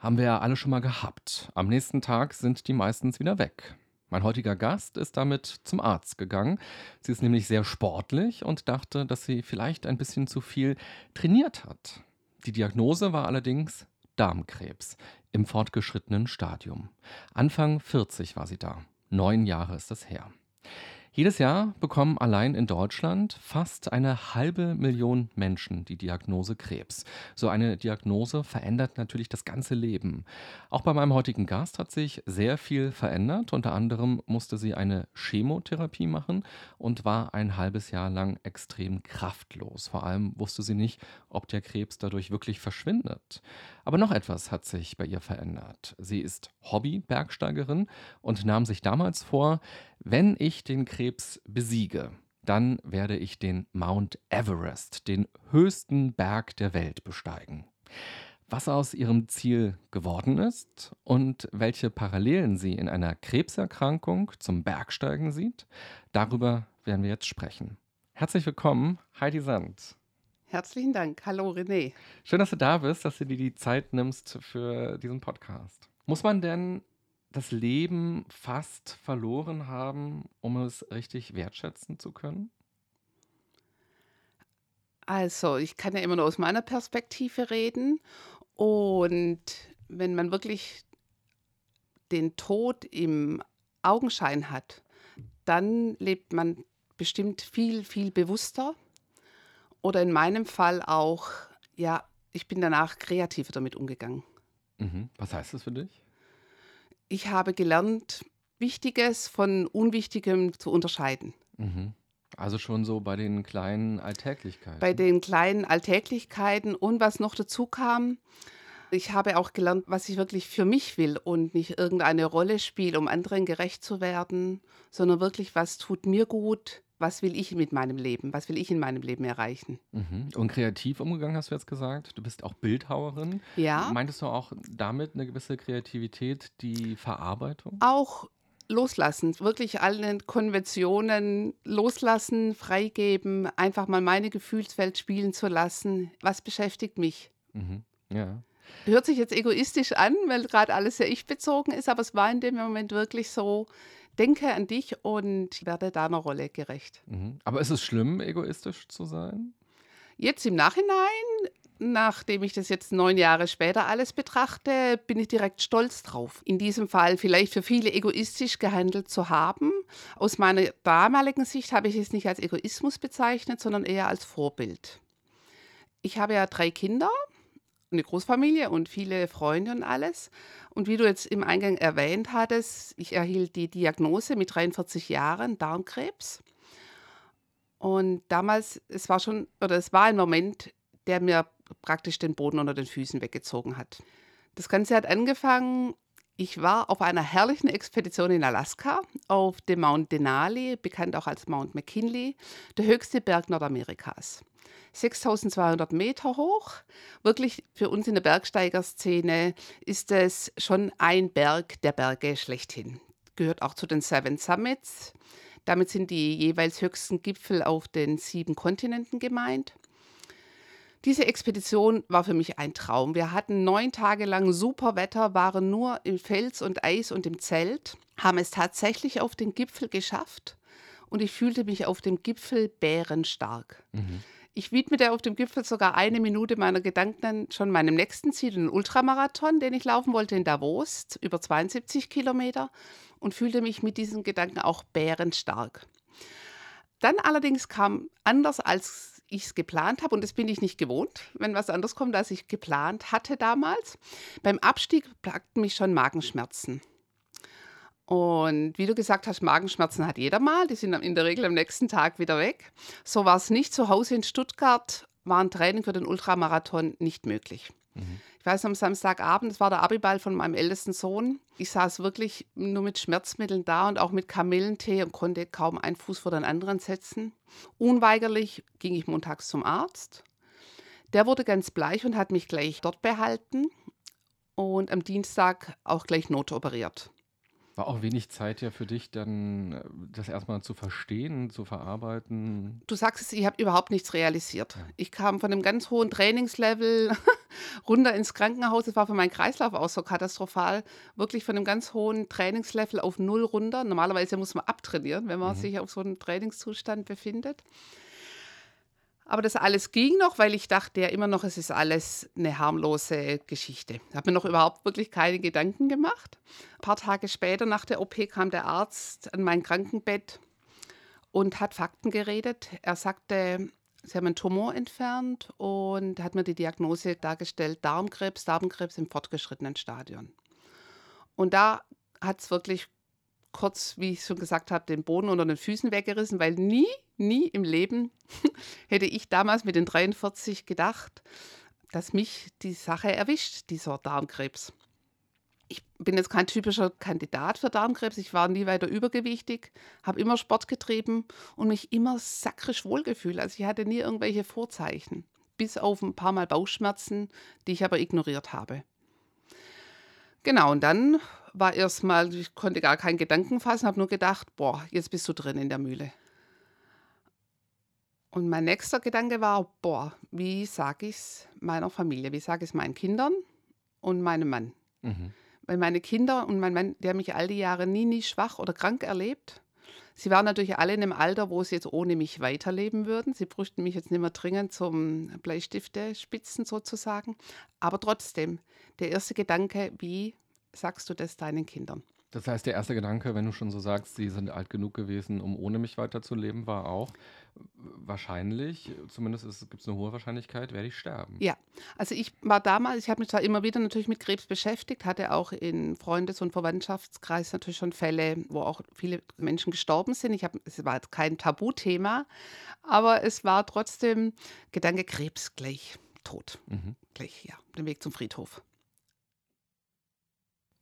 haben wir ja alle schon mal gehabt. Am nächsten Tag sind die meistens wieder weg. Mein heutiger Gast ist damit zum Arzt gegangen. Sie ist nämlich sehr sportlich und dachte, dass sie vielleicht ein bisschen zu viel trainiert hat. Die Diagnose war allerdings Darmkrebs im fortgeschrittenen Stadium. Anfang 40 war sie da. Neun Jahre ist das her. Jedes Jahr bekommen allein in Deutschland fast eine halbe Million Menschen die Diagnose Krebs. So eine Diagnose verändert natürlich das ganze Leben. Auch bei meinem heutigen Gast hat sich sehr viel verändert. Unter anderem musste sie eine Chemotherapie machen und war ein halbes Jahr lang extrem kraftlos. Vor allem wusste sie nicht, ob der Krebs dadurch wirklich verschwindet. Aber noch etwas hat sich bei ihr verändert. Sie ist Hobby-Bergsteigerin und nahm sich damals vor, wenn ich den Krebs besiege, dann werde ich den Mount Everest, den höchsten Berg der Welt, besteigen. Was aus ihrem Ziel geworden ist und welche Parallelen sie in einer Krebserkrankung zum Bergsteigen sieht, darüber werden wir jetzt sprechen. Herzlich willkommen, Heidi Sand. Herzlichen Dank. Hallo René. Schön, dass du da bist, dass du dir die Zeit nimmst für diesen Podcast. Muss man denn das Leben fast verloren haben, um es richtig wertschätzen zu können? Also, ich kann ja immer nur aus meiner Perspektive reden. Und wenn man wirklich den Tod im Augenschein hat, dann lebt man bestimmt viel, viel bewusster. Oder in meinem Fall auch, ja, ich bin danach kreativer damit umgegangen. Mhm. Was heißt das für dich? Ich habe gelernt, Wichtiges von Unwichtigem zu unterscheiden. Mhm. Also schon so bei den kleinen Alltäglichkeiten. Bei den kleinen Alltäglichkeiten und was noch dazu kam, ich habe auch gelernt, was ich wirklich für mich will und nicht irgendeine Rolle spiele, um anderen gerecht zu werden, sondern wirklich, was tut mir gut, was will ich mit meinem Leben, was will ich in meinem Leben erreichen. Mhm. Und kreativ umgegangen, hast du jetzt gesagt. Du bist auch Bildhauerin. Ja. Meintest du auch damit eine gewisse Kreativität, die Verarbeitung? Auch loslassen, wirklich alle Konventionen loslassen, freigeben, einfach mal meine Gefühlswelt spielen zu lassen. Was beschäftigt mich? Mhm. Ja. Hört sich jetzt egoistisch an, weil gerade alles sehr ich-bezogen ist, aber es war in dem Moment wirklich so, denke an dich und werde deiner Rolle gerecht. Mhm. Aber ist es schlimm, egoistisch zu sein? Jetzt im Nachhinein, nachdem ich das jetzt neun Jahre später alles betrachte, bin ich direkt stolz drauf. In diesem Fall vielleicht für viele egoistisch gehandelt zu haben. Aus meiner damaligen Sicht habe ich es nicht als Egoismus bezeichnet, sondern eher als Vorbild. Ich habe ja drei Kinder eine Großfamilie und viele Freunde und alles. Und wie du jetzt im Eingang erwähnt hattest, ich erhielt die Diagnose mit 43 Jahren Darmkrebs. Und damals, es war schon, oder es war ein Moment, der mir praktisch den Boden unter den Füßen weggezogen hat. Das Ganze hat angefangen, ich war auf einer herrlichen Expedition in Alaska, auf dem Mount Denali, bekannt auch als Mount McKinley, der höchste Berg Nordamerikas. 6200 Meter hoch. Wirklich für uns in der Bergsteigerszene ist es schon ein Berg der Berge schlechthin. Gehört auch zu den Seven Summits. Damit sind die jeweils höchsten Gipfel auf den sieben Kontinenten gemeint. Diese Expedition war für mich ein Traum. Wir hatten neun Tage lang super Wetter, waren nur im Fels und Eis und im Zelt, haben es tatsächlich auf den Gipfel geschafft und ich fühlte mich auf dem Gipfel bärenstark. Mhm. Ich widmete auf dem Gipfel sogar eine Minute meiner Gedanken schon meinem nächsten Ziel, den Ultramarathon, den ich laufen wollte in Davos, über 72 Kilometer, und fühlte mich mit diesen Gedanken auch bärenstark. Dann allerdings kam anders, als ich es geplant habe, und das bin ich nicht gewohnt, wenn was anders kommt, als ich geplant hatte damals. Beim Abstieg plagten mich schon Magenschmerzen. Und wie du gesagt hast, Magenschmerzen hat jeder mal. Die sind in der Regel am nächsten Tag wieder weg. So war es nicht. Zu Hause in Stuttgart war ein Training für den Ultramarathon nicht möglich. Mhm. Ich weiß, am Samstagabend, das war der Abiball von meinem ältesten Sohn. Ich saß wirklich nur mit Schmerzmitteln da und auch mit Kamillentee und konnte kaum einen Fuß vor den anderen setzen. Unweigerlich ging ich montags zum Arzt. Der wurde ganz bleich und hat mich gleich dort behalten und am Dienstag auch gleich notoperiert. War auch wenig Zeit ja für dich, dann äh, das erstmal zu verstehen, zu verarbeiten. Du sagst es, ich habe überhaupt nichts realisiert. Ich kam von einem ganz hohen Trainingslevel runter ins Krankenhaus. Das war für meinen Kreislauf auch so katastrophal. Wirklich von einem ganz hohen Trainingslevel auf null runter. Normalerweise muss man abtrainieren, wenn man mhm. sich auf so einem Trainingszustand befindet. Aber das alles ging noch, weil ich dachte ja immer noch, es ist alles eine harmlose Geschichte. Ich habe mir noch überhaupt wirklich keine Gedanken gemacht. Ein paar Tage später nach der OP kam der Arzt an mein Krankenbett und hat Fakten geredet. Er sagte, sie haben einen Tumor entfernt und hat mir die Diagnose dargestellt, Darmkrebs, Darmkrebs im fortgeschrittenen Stadion. Und da hat es wirklich kurz, wie ich schon gesagt habe, den Boden unter den Füßen weggerissen, weil nie, nie im Leben hätte ich damals mit den 43 gedacht, dass mich die Sache erwischt, dieser Darmkrebs. Ich bin jetzt kein typischer Kandidat für Darmkrebs. Ich war nie weiter übergewichtig, habe immer Sport getrieben und mich immer sakrisch wohlgefühlt. Also ich hatte nie irgendwelche Vorzeichen, bis auf ein paar Mal Bauchschmerzen, die ich aber ignoriert habe. Genau, und dann war erstmal, ich konnte gar keinen Gedanken fassen, habe nur gedacht, boah, jetzt bist du drin in der Mühle. Und mein nächster Gedanke war, boah, wie sage ich es meiner Familie, wie sage ich es meinen Kindern und meinem Mann? Mhm. Weil meine Kinder und mein Mann, der mich all die Jahre nie, nie schwach oder krank erlebt. Sie waren natürlich alle in einem Alter, wo sie jetzt ohne mich weiterleben würden. Sie bräuchten mich jetzt nicht mehr dringend zum Bleistifte spitzen sozusagen. Aber trotzdem, der erste Gedanke, wie sagst du das deinen Kindern? Das heißt, der erste Gedanke, wenn du schon so sagst, sie sind alt genug gewesen, um ohne mich weiterzuleben, war auch, wahrscheinlich, zumindest gibt es eine hohe Wahrscheinlichkeit, werde ich sterben. Ja, also ich war damals, ich habe mich zwar immer wieder natürlich mit Krebs beschäftigt, hatte auch in Freundes- und Verwandtschaftskreis natürlich schon Fälle, wo auch viele Menschen gestorben sind. Ich hab, es war kein Tabuthema, aber es war trotzdem Gedanke Krebs gleich tot. Mhm. Gleich, ja, den Weg zum Friedhof.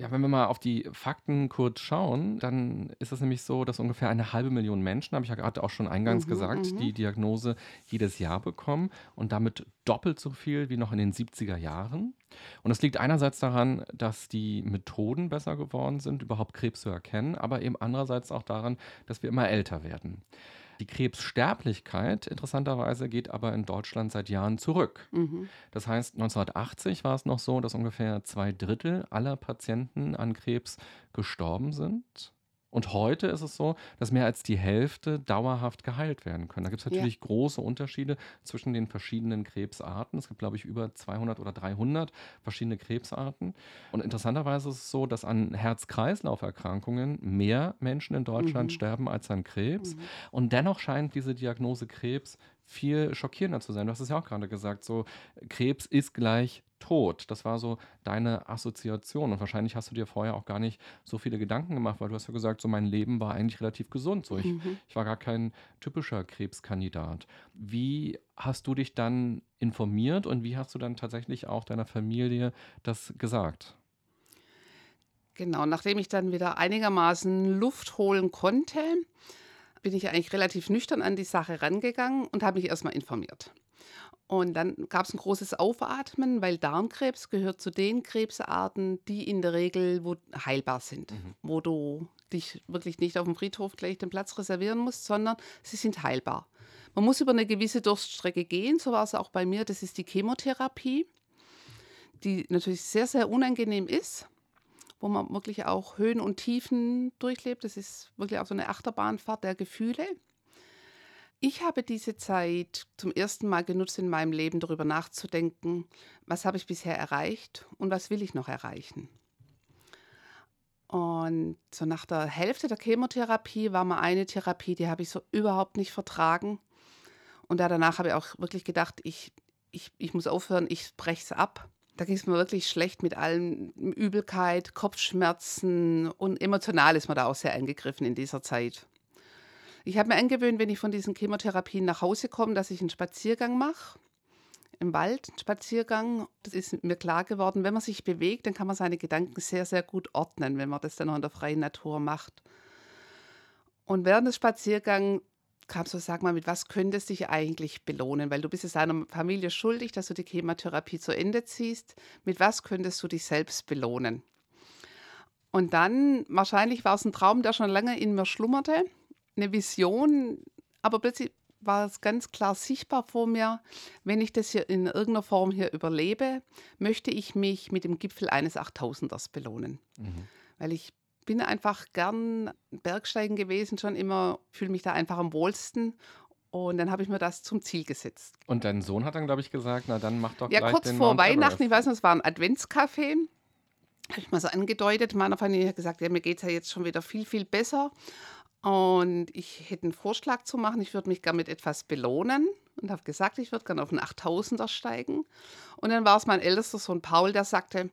Ja, wenn wir mal auf die Fakten kurz schauen, dann ist es nämlich so, dass ungefähr eine halbe Million Menschen, habe ich ja gerade auch schon eingangs mhm, gesagt, mhm. die Diagnose jedes Jahr bekommen und damit doppelt so viel wie noch in den 70er Jahren. Und das liegt einerseits daran, dass die Methoden besser geworden sind, überhaupt Krebs zu erkennen, aber eben andererseits auch daran, dass wir immer älter werden. Die Krebssterblichkeit interessanterweise geht aber in Deutschland seit Jahren zurück. Mhm. Das heißt, 1980 war es noch so, dass ungefähr zwei Drittel aller Patienten an Krebs gestorben sind. Und heute ist es so, dass mehr als die Hälfte dauerhaft geheilt werden können. Da gibt es natürlich ja. große Unterschiede zwischen den verschiedenen Krebsarten. Es gibt, glaube ich, über 200 oder 300 verschiedene Krebsarten. Und interessanterweise ist es so, dass an Herz-Kreislauf-Erkrankungen mehr Menschen in Deutschland mhm. sterben als an Krebs. Mhm. Und dennoch scheint diese Diagnose Krebs viel schockierender zu sein. Du hast es ja auch gerade gesagt, so Krebs ist gleich tot. Das war so deine Assoziation. Und wahrscheinlich hast du dir vorher auch gar nicht so viele Gedanken gemacht, weil du hast ja gesagt, so mein Leben war eigentlich relativ gesund. So ich, mhm. ich war gar kein typischer Krebskandidat. Wie hast du dich dann informiert und wie hast du dann tatsächlich auch deiner Familie das gesagt? Genau, nachdem ich dann wieder einigermaßen Luft holen konnte, bin ich eigentlich relativ nüchtern an die Sache rangegangen und habe mich erstmal informiert. Und dann gab es ein großes Aufatmen, weil Darmkrebs gehört zu den Krebsarten, die in der Regel wo heilbar sind, mhm. wo du dich wirklich nicht auf dem Friedhof gleich den Platz reservieren musst, sondern sie sind heilbar. Man muss über eine gewisse Durststrecke gehen, so war es auch bei mir, das ist die Chemotherapie, die natürlich sehr, sehr unangenehm ist, wo man wirklich auch Höhen und Tiefen durchlebt. Das ist wirklich auch so eine Achterbahnfahrt der Gefühle. Ich habe diese Zeit zum ersten Mal genutzt in meinem Leben, darüber nachzudenken, was habe ich bisher erreicht und was will ich noch erreichen. Und so nach der Hälfte der Chemotherapie war mal eine Therapie, die habe ich so überhaupt nicht vertragen. Und danach habe ich auch wirklich gedacht, ich, ich, ich muss aufhören, ich breche es ab. Da ging es mir wirklich schlecht mit allem Übelkeit, Kopfschmerzen und emotional ist man da auch sehr eingegriffen in dieser Zeit. Ich habe mir angewöhnt, wenn ich von diesen Chemotherapien nach Hause komme, dass ich einen Spaziergang mache. im Wald, einen Spaziergang. Das ist mir klar geworden, wenn man sich bewegt, dann kann man seine Gedanken sehr, sehr gut ordnen, wenn man das dann noch in der freien Natur macht. Und während des Spaziergangs kam so, sag mal, mit was könntest du dich eigentlich belohnen? Weil du bist es deiner Familie schuldig, dass du die Chemotherapie zu Ende ziehst. Mit was könntest du dich selbst belohnen? Und dann, wahrscheinlich war es ein Traum, der schon lange in mir schlummerte, eine Vision, aber plötzlich war es ganz klar sichtbar vor mir, wenn ich das hier in irgendeiner Form hier überlebe, möchte ich mich mit dem Gipfel eines 8000ers belohnen. Mhm. Weil ich bin einfach gern Bergsteigen gewesen, schon immer, fühle mich da einfach am wohlsten. Und dann habe ich mir das zum Ziel gesetzt. Und dein Sohn hat dann, glaube ich, gesagt, na dann mach doch ja, gleich kurz den vor Weihnachten, ich weiß nicht, es war ein Adventscafé. Habe ich mal so angedeutet. Meiner Familie hat gesagt, ja, mir geht es ja jetzt schon wieder viel, viel besser. Und ich hätte einen Vorschlag zu machen. Ich würde mich gerne mit etwas belohnen. Und habe gesagt, ich würde gerne auf einen 8000er steigen. Und dann war es mein ältester Sohn Paul, der sagte,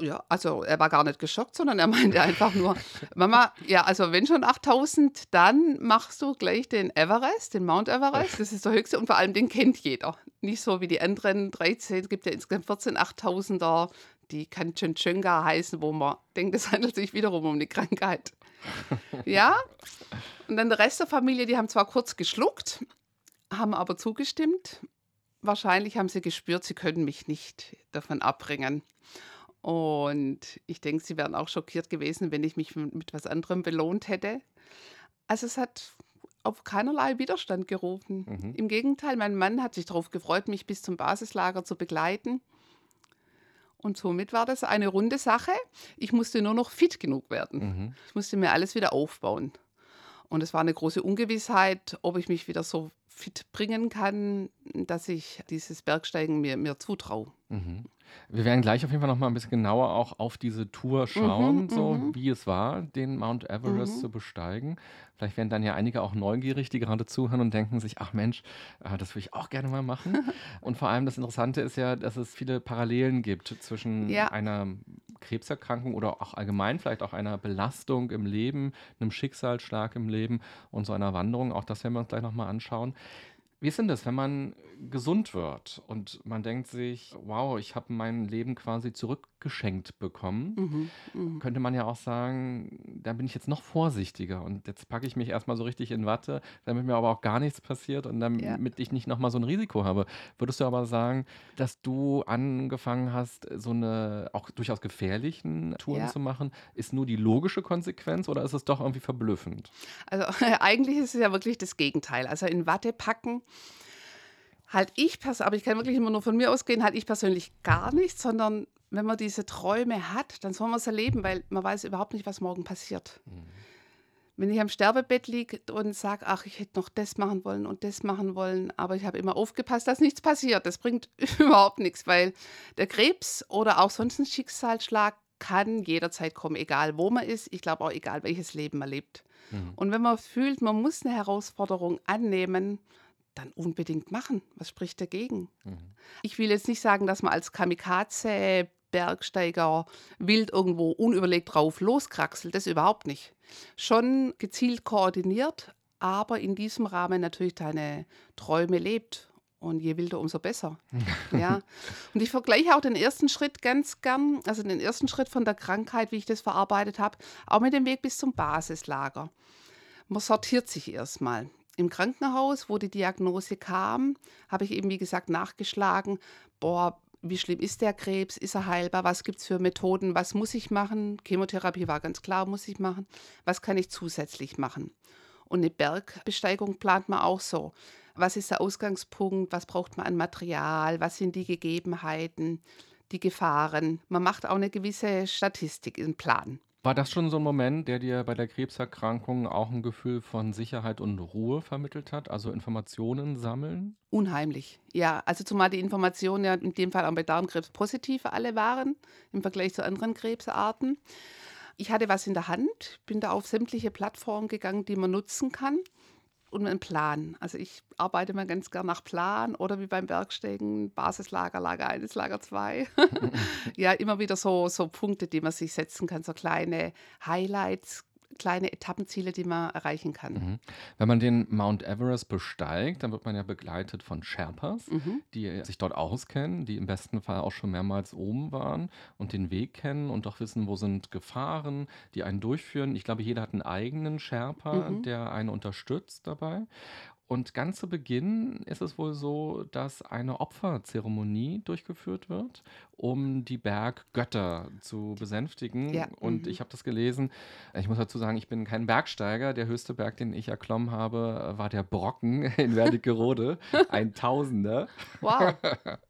ja, also er war gar nicht geschockt, sondern er meinte einfach nur, Mama, ja, also wenn schon 8000, dann machst du gleich den Everest, den Mount Everest. Das ist der höchste und vor allem den kennt jeder. Nicht so wie die anderen 13, es gibt ja insgesamt 14 8000er, die Kanchenjunga heißen, wo man denkt, es handelt sich wiederum um eine Krankheit. Ja, und dann der Rest der Familie, die haben zwar kurz geschluckt, haben aber zugestimmt. Wahrscheinlich haben sie gespürt, sie können mich nicht davon abbringen. Und ich denke, sie wären auch schockiert gewesen, wenn ich mich mit was anderem belohnt hätte. Also es hat auf keinerlei Widerstand gerufen. Mhm. Im Gegenteil, mein Mann hat sich darauf gefreut, mich bis zum Basislager zu begleiten. Und somit war das eine runde Sache. Ich musste nur noch fit genug werden. Mhm. Ich musste mir alles wieder aufbauen. Und es war eine große Ungewissheit, ob ich mich wieder so fit bringen kann, dass ich dieses Bergsteigen mir, mir zutraue. Mhm. Wir werden gleich auf jeden Fall noch mal ein bisschen genauer auch auf diese Tour schauen, Mhm, so mhm. wie es war, den Mount Everest Mhm. zu besteigen. Vielleicht werden dann ja einige auch neugierig, die gerade zuhören und denken sich, ach Mensch, äh, das würde ich auch gerne mal machen. und vor allem das Interessante ist ja, dass es viele Parallelen gibt zwischen Ja. einer Krebserkrankung oder auch allgemein vielleicht auch einer Belastung im Leben, einem Schicksalsschlag im Leben und so einer Wanderung. Auch das werden wir uns gleich noch mal anschauen. Wie ist denn das, wenn man gesund wird und man denkt sich, wow, ich habe mein Leben quasi zurückgeschenkt bekommen? Mhm. Mhm. Könnte man ja auch sagen, da bin ich jetzt noch vorsichtiger und jetzt packe ich mich erstmal so richtig in Watte, damit mir aber auch gar nichts passiert und damit Ja. ich nicht nochmal so ein Risiko habe. Würdest du aber sagen, dass du angefangen hast, so eine auch durchaus gefährlichen Touren Ja. zu machen, ist nur die logische Konsequenz oder ist es doch irgendwie verblüffend? Also eigentlich ist es ja wirklich das Gegenteil. Also in Watte packen, halt ich, pers- aber ich kann wirklich immer nur von mir ausgehen, halt ich persönlich gar nicht, sondern wenn man diese Träume hat, dann soll man es erleben, weil man weiß überhaupt nicht, was morgen passiert. Wenn ich am Sterbebett liege und sage, ach, ich hätte noch das machen wollen und das machen wollen, aber ich habe immer aufgepasst, dass nichts passiert. Das bringt überhaupt nichts, weil der Krebs oder auch sonst ein Schicksalsschlag kann jederzeit kommen, egal wo man ist. Ich glaube auch egal, welches Leben man lebt. Mhm. Und wenn man fühlt, man muss eine Herausforderung annehmen, dann unbedingt machen. Was spricht dagegen? Mhm. Ich will jetzt nicht sagen, dass man als Kamikaze Bergsteiger wild irgendwo unüberlegt drauf loskraxelt, das überhaupt nicht. Schon gezielt koordiniert, aber in diesem Rahmen natürlich deine Träume lebt. Und je wilder, umso besser. ja. Und ich vergleiche auch den ersten Schritt ganz gern, also den ersten Schritt von der Krankheit, wie ich das verarbeitet habe, auch mit dem Weg bis zum Basislager. Man sortiert sich erstmal. Im Krankenhaus, wo die Diagnose kam, habe ich eben, wie gesagt, nachgeschlagen, boah, wie schlimm ist der Krebs, ist er heilbar, was gibt es für Methoden, was muss ich machen? Chemotherapie war ganz klar, muss ich machen. Was kann ich zusätzlich machen? Und eine Bergbesteigung plant man auch so. Was ist der Ausgangspunkt? Was braucht man an Material? Was sind die Gegebenheiten, die Gefahren? Man macht auch eine gewisse Statistik, einen Plan. War das schon so ein Moment, der dir bei der Krebserkrankung auch ein Gefühl von Sicherheit und Ruhe vermittelt hat? Also Informationen sammeln? Unheimlich. Ja, also zumal die Informationen ja in dem Fall auch bei Darmkrebs positiv alle waren im Vergleich zu anderen Krebsarten. Ich hatte was in der Hand, bin da auf sämtliche Plattformen gegangen, die man nutzen kann und einen Plan. Also ich arbeite mal ganz gern nach Plan oder wie beim Bergsteigen, Basislager, Lager 1, Lager 2. ja, immer wieder so, so Punkte, die man sich setzen kann, so kleine Highlights, kleine Etappenziele, die man erreichen kann. Mhm. Wenn man den Mount Everest besteigt, dann wird man ja begleitet von Sherpas, Mhm. die sich dort auskennen, die im besten Fall auch schon mehrmals oben waren und den Weg kennen und auch wissen, wo sind Gefahren, die einen durchführen. Ich glaube, jeder hat einen eigenen Sherpa, Mhm. der einen unterstützt dabei. Und ganz zu Beginn ist es wohl so, dass eine Opferzeremonie durchgeführt wird, um die Berggötter zu besänftigen. Ja, Und mhm. ich habe das gelesen. Ich muss dazu sagen, ich bin kein Bergsteiger. Der höchste Berg, den ich erklommen habe, war der Brocken in Wernigerode. Ein Tausender. Wow.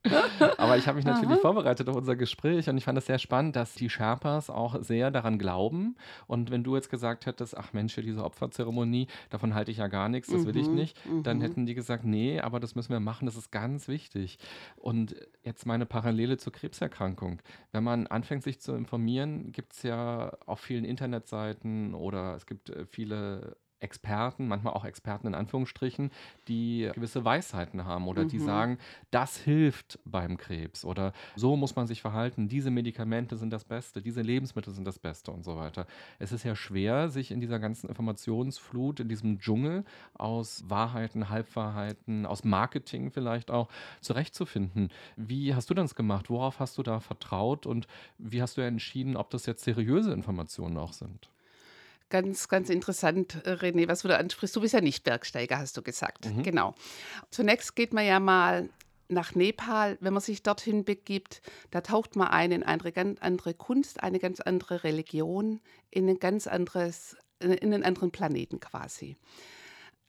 Aber ich habe mich natürlich Aha. vorbereitet auf unser Gespräch und ich fand es sehr spannend, dass die Sherpas auch sehr daran glauben. Und wenn du jetzt gesagt hättest, ach Mensch, diese Opferzeremonie, davon halte ich ja gar nichts, das will ich Mhm, dann mhm. hätten die gesagt, nee, aber das müssen wir machen, das ist ganz wichtig. Und jetzt meine Parallele zur Krebserkrankung. Wenn man anfängt, sich zu informieren, gibt es ja auf vielen Internetseiten oder es gibt äh, viele Experten, manchmal auch Experten in Anführungsstrichen, die gewisse Weisheiten haben oder die Mhm. sagen, das hilft beim Krebs oder so muss man sich verhalten, diese Medikamente sind das Beste, diese Lebensmittel sind das Beste und so weiter. Es ist ja schwer, sich in dieser ganzen Informationsflut, in diesem Dschungel aus Wahrheiten, Halbwahrheiten, aus Marketing vielleicht auch zurechtzufinden. Wie hast du das gemacht? Worauf hast du da vertraut und wie hast du entschieden, ob das jetzt seriöse Informationen auch sind? Ganz, ganz interessant, äh, René, was du da ansprichst. Du bist ja nicht Bergsteiger, hast du gesagt. Mhm. Genau. Zunächst geht man ja mal nach Nepal. Wenn man sich dorthin begibt, da taucht man ein in eine ganz andere Kunst, eine ganz andere Religion, in ein ganz anderes, in einen anderen Planeten quasi.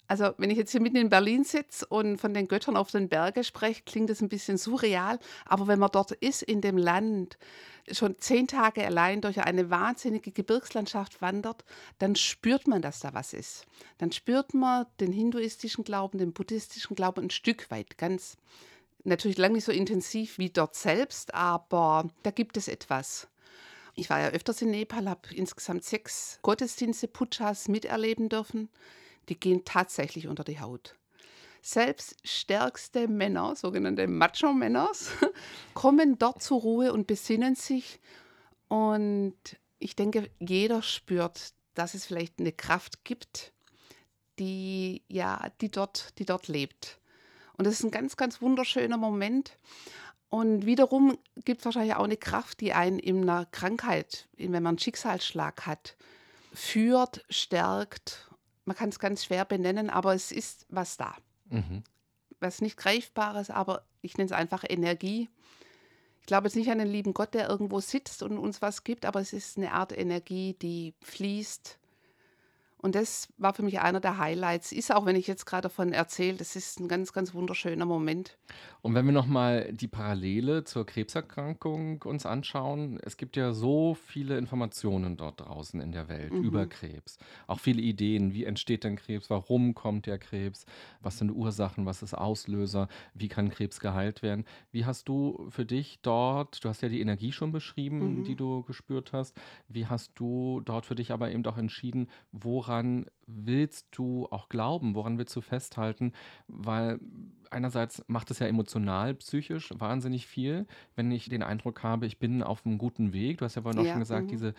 Also, wenn ich jetzt hier mitten in Berlin sitze und von den Göttern auf den Bergen spreche, klingt das ein bisschen surreal. Aber wenn man dort ist, in dem Land, schon zehn Tage allein durch eine wahnsinnige Gebirgslandschaft wandert, dann spürt man, dass da was ist. Dann spürt man den hinduistischen Glauben, den buddhistischen Glauben ein Stück weit, ganz natürlich lang nicht so intensiv wie dort selbst, aber da gibt es etwas. Ich war ja öfters in Nepal, habe insgesamt sechs Gottesdienste, Pujas miterleben dürfen. Die gehen tatsächlich unter die Haut. Selbst stärkste Männer, sogenannte Macho-Männer, kommen dort zur Ruhe und besinnen sich. Und ich denke, jeder spürt, dass es vielleicht eine Kraft gibt, die, ja, die, dort, die dort lebt. Und das ist ein ganz, ganz wunderschöner Moment. Und wiederum gibt es wahrscheinlich auch eine Kraft, die einen in einer Krankheit, wenn man einen Schicksalsschlag hat, führt, stärkt. Man kann es ganz schwer benennen, aber es ist was da. Mhm. Was nicht Greifbares, aber ich nenne es einfach Energie. Ich glaube jetzt nicht an den lieben Gott, der irgendwo sitzt und uns was gibt, aber es ist eine Art Energie, die fließt. Und das war für mich einer der Highlights. Ist auch, wenn ich jetzt gerade davon erzähle, das ist ein ganz, ganz wunderschöner Moment. Und wenn wir nochmal die Parallele zur Krebserkrankung uns anschauen, es gibt ja so viele Informationen dort draußen in der Welt Mhm. über Krebs. Auch viele Ideen, wie entsteht denn Krebs, warum kommt der Krebs, was sind Ursachen, was ist Auslöser, wie kann Krebs geheilt werden. Wie hast du für dich dort, du hast ja die Energie schon beschrieben, Mhm. die du gespürt hast, wie hast du dort für dich aber eben auch entschieden, woran willst du auch glauben, woran willst du festhalten, weil einerseits macht es ja emotional, psychisch wahnsinnig viel, wenn ich den Eindruck habe, ich bin auf einem guten Weg. Du hast ja vorhin auch Ja, schon gesagt, mhm. diese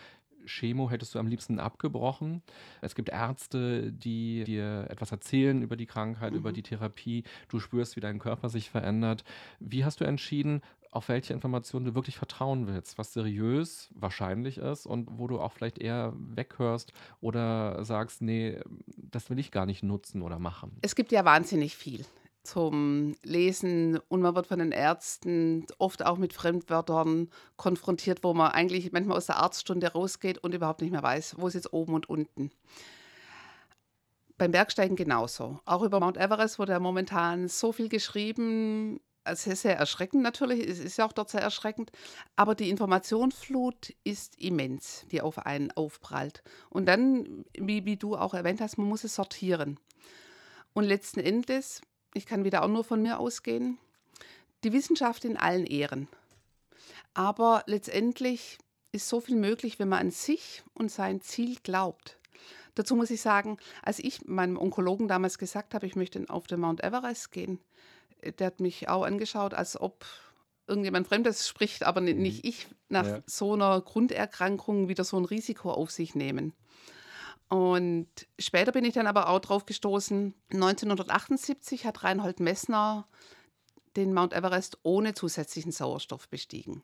Chemo hättest du am liebsten abgebrochen. Es gibt Ärzte, die dir etwas erzählen über die Krankheit, über Mhm. die Therapie. Du spürst, wie dein Körper sich verändert. Wie hast du entschieden, auf welche Informationen du wirklich vertrauen willst, was seriös wahrscheinlich ist und wo du auch vielleicht eher weghörst oder sagst, nee, das will ich gar nicht nutzen oder machen? Es gibt ja wahnsinnig viel zum Lesen und man wird von den Ärzten oft auch mit Fremdwörtern konfrontiert, wo man eigentlich manchmal aus der Arztstunde rausgeht und überhaupt nicht mehr weiß, wo ist jetzt oben und unten. Beim Bergsteigen genauso. Auch über Mount Everest wurde ja momentan so viel geschrieben. Ist sehr erschreckend natürlich, es ist ja auch dort sehr erschreckend, aber die Informationsflut ist immens, die auf einen aufprallt. Und dann, wie, wie du auch erwähnt hast, man muss es sortieren. Und letzten Endes, ich kann wieder auch nur von mir ausgehen, die Wissenschaft in allen Ehren. Aber letztendlich ist so viel möglich, wenn man an sich und sein Ziel glaubt. Dazu muss ich sagen, als ich meinem Onkologen damals gesagt habe, ich möchte auf den Mount Everest gehen, der hat mich auch angeschaut, als ob irgendjemand Fremdes spricht, aber ni- nicht ich nach Ja. so einer Grunderkrankung wieder so ein Risiko auf sich nehmen. Und später bin ich dann aber auch drauf gestoßen. 1978 hat Reinhold Messner den Mount Everest ohne zusätzlichen Sauerstoff bestiegen.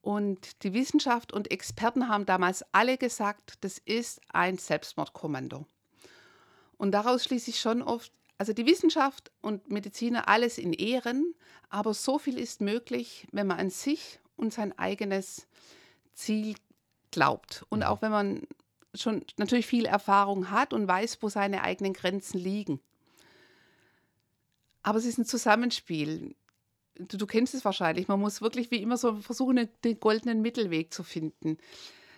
Und die Wissenschaft und Experten haben damals alle gesagt, das ist ein Selbstmordkommando. Und daraus schließe ich schon oft, also die Wissenschaft und Mediziner alles in Ehren, aber so viel ist möglich, wenn man an sich und sein eigenes Ziel glaubt. Und auch wenn man schon natürlich viel Erfahrung hat und weiß, wo seine eigenen Grenzen liegen. Aber es ist ein Zusammenspiel. Du, du kennst es wahrscheinlich. Man muss wirklich wie immer so versuchen, den goldenen Mittelweg zu finden.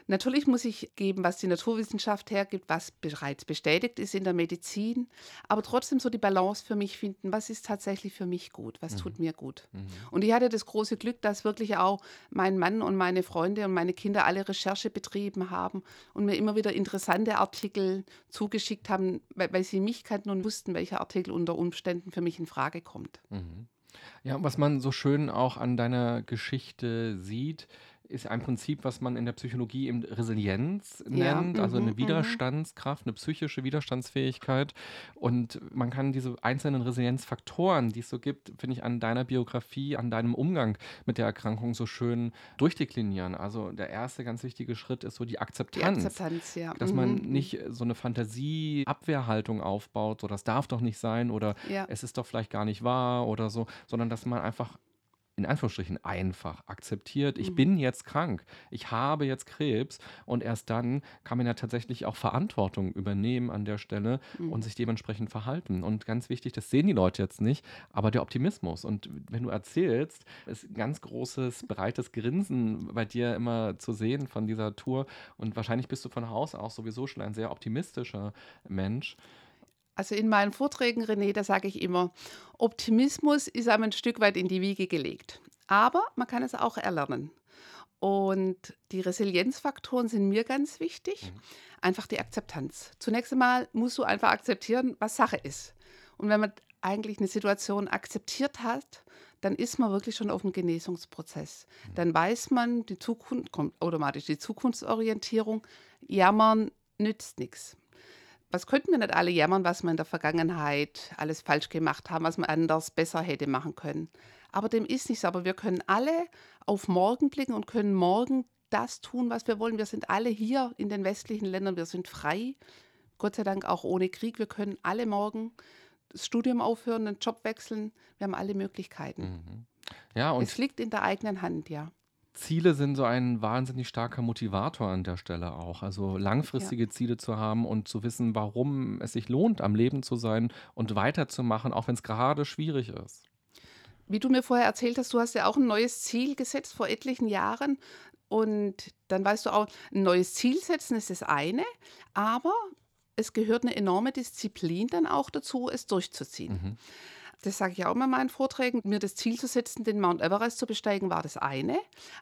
Natürlich muss ich geben, was die Naturwissenschaft hergibt, was bereits bestätigt ist in der Medizin, aber trotzdem so die Balance für mich finden, was ist tatsächlich für mich gut, was mhm. tut mir gut. Mhm. Und ich hatte das große Glück, dass wirklich auch mein Mann und meine Freunde und meine Kinder alle Recherche betrieben haben und mir immer wieder interessante Artikel zugeschickt haben, weil, weil sie mich kannten und wussten, welcher Artikel unter Umständen für mich in Frage kommt. Mhm. Ja, was man so schön auch an deiner Geschichte sieht, ist ein Prinzip, was man in der Psychologie eben Resilienz Ja, nennt, also mhm, eine mhm. Widerstandskraft, eine psychische Widerstandsfähigkeit. Und man kann diese einzelnen Resilienzfaktoren, die es so gibt, finde ich, an deiner Biografie, an deinem Umgang mit der Erkrankung so schön durchdeklinieren. Also der erste ganz wichtige Schritt ist so die Die Akzeptanz. Akzeptanz, ja. Dass man Mhm. nicht so eine Fantasie-Abwehrhaltung aufbaut, so das darf doch nicht sein oder Ja. es ist doch vielleicht gar nicht wahr oder so, sondern dass man einfach in Anführungsstrichen einfach akzeptiert, ich Mhm. bin jetzt krank, ich habe jetzt Krebs und erst dann kann man ja tatsächlich auch Verantwortung übernehmen an der Stelle Mhm. und sich dementsprechend verhalten. Und ganz wichtig, das sehen die Leute jetzt nicht, aber der Optimismus. Und wenn du erzählst, ist ein ganz großes, breites Grinsen bei dir immer zu sehen von dieser Tour. Und wahrscheinlich bist du von Haus aus sowieso schon ein sehr optimistischer Mensch. Also in meinen Vorträgen, René, da sage ich immer, Optimismus ist einem ein Stück weit in die Wiege gelegt. Aber man kann es auch erlernen. Und die Resilienzfaktoren sind mir ganz wichtig. Einfach die Akzeptanz. Zunächst einmal musst du einfach akzeptieren, was Sache ist. Und wenn man eigentlich eine Situation akzeptiert hat, dann ist man wirklich schon auf dem Genesungsprozess. Dann weiß man, die Zukunft kommt automatisch die Zukunftsorientierung. Jammern nützt nichts was könnten wir nicht alle jammern, was wir in der Vergangenheit alles falsch gemacht haben, was man anders besser hätte machen können. Aber dem ist nicht so. Aber wir können alle auf morgen blicken und können morgen das tun, was wir wollen. Wir sind alle hier in den westlichen Ländern, wir sind frei, Gott sei Dank auch ohne Krieg. Wir können alle morgen das Studium aufhören, den Job wechseln. Wir haben alle Möglichkeiten. Mhm. Ja, und Es liegt in der eigenen Hand, ja. Ziele sind so ein wahnsinnig starker Motivator an der Stelle auch. Also langfristige Ziele zu haben und zu wissen, warum es sich lohnt, am Leben zu sein und weiterzumachen, auch wenn es gerade schwierig ist. Wie du mir vorher erzählt hast, du hast ja auch ein neues Ziel gesetzt vor etlichen Jahren. Und dann weißt du auch, ein neues Ziel setzen ist das eine, aber es gehört eine enorme Disziplin dann auch dazu, es durchzuziehen. Mhm. Das sage ich auch immer in meinen Vorträgen. Mir das Ziel zu setzen, den Mount Everest zu besteigen, war das eine.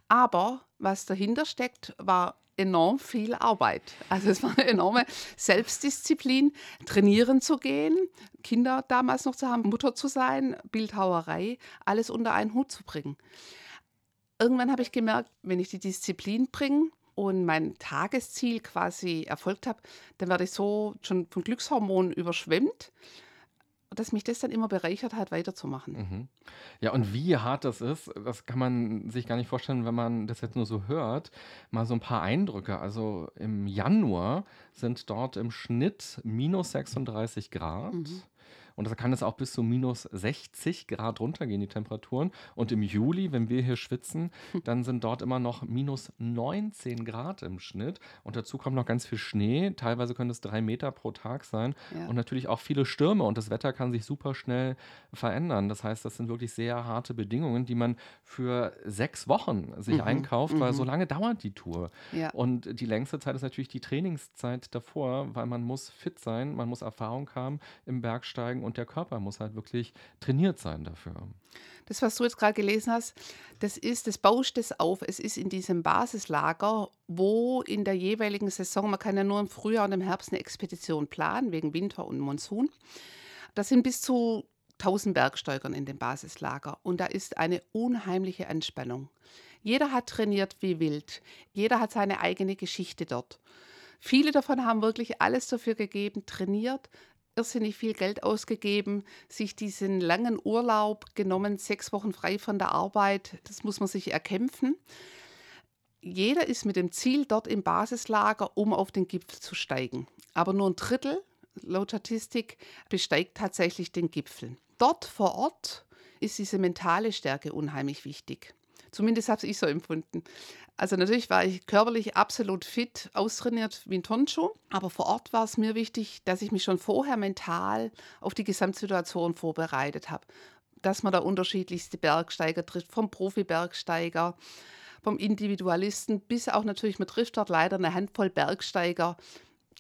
Aber was dahinter steckt, war enorm viel Arbeit. Also es war eine enorme Selbstdisziplin, trainieren zu gehen, Kinder damals noch zu haben, Mutter zu sein, Bildhauerei, alles unter einen Hut zu bringen. Irgendwann habe ich gemerkt, wenn ich die Disziplin bringe und mein Tagesziel quasi erfolgt habe, dann werde ich so schon von Glückshormonen überschwemmt dass mich das dann immer bereichert hat, weiterzumachen. Mhm. Ja, und wie hart das ist, das kann man sich gar nicht vorstellen, wenn man das jetzt nur so hört. Mal so ein paar Eindrücke. Also im Januar sind dort im Schnitt minus 36 Grad. Mhm. Und da kann es auch bis zu minus 60 Grad runtergehen, die Temperaturen. Und im Juli, wenn wir hier schwitzen, dann sind dort immer noch minus 19 Grad im Schnitt. Und dazu kommt noch ganz viel Schnee. Teilweise können es drei Meter pro Tag sein. Ja. Und natürlich auch viele Stürme. Und das Wetter kann sich super schnell verändern. Das heißt, das sind wirklich sehr harte Bedingungen, die man für sechs Wochen sich Mhm, einkauft, weil mhm. so lange dauert die Tour. Ja. Und die längste Zeit ist natürlich die Trainingszeit davor, weil man muss fit sein, man muss Erfahrung haben im Bergsteigen und der Körper muss halt wirklich trainiert sein dafür. Das, was du jetzt gerade gelesen hast, das ist, das bauscht es auf. Es ist in diesem Basislager, wo in der jeweiligen Saison, man kann ja nur im Frühjahr und im Herbst eine Expedition planen, wegen Winter und Monsun. Das sind bis zu 1000 Bergsteigern in dem Basislager und da ist eine unheimliche Anspannung. Jeder hat trainiert wie wild. Jeder hat seine eigene Geschichte dort. Viele davon haben wirklich alles dafür gegeben, trainiert, irrsinnig viel Geld ausgegeben, sich diesen langen Urlaub genommen, sechs Wochen frei von der Arbeit. Das muss man sich erkämpfen. Jeder ist mit dem Ziel dort im Basislager, um auf den Gipfel zu steigen. Aber nur ein Drittel, laut Statistik, besteigt tatsächlich den Gipfel. Dort vor Ort ist diese mentale Stärke unheimlich wichtig. Zumindest habe ich so empfunden. Also natürlich war ich körperlich absolut fit, austrainiert wie ein Tonschuh, aber vor Ort war es mir wichtig, dass ich mich schon vorher mental auf die Gesamtsituation vorbereitet habe. Dass man da unterschiedlichste Bergsteiger trifft, vom Profi-Bergsteiger, vom Individualisten bis auch natürlich, man trifft dort leider eine Handvoll Bergsteiger,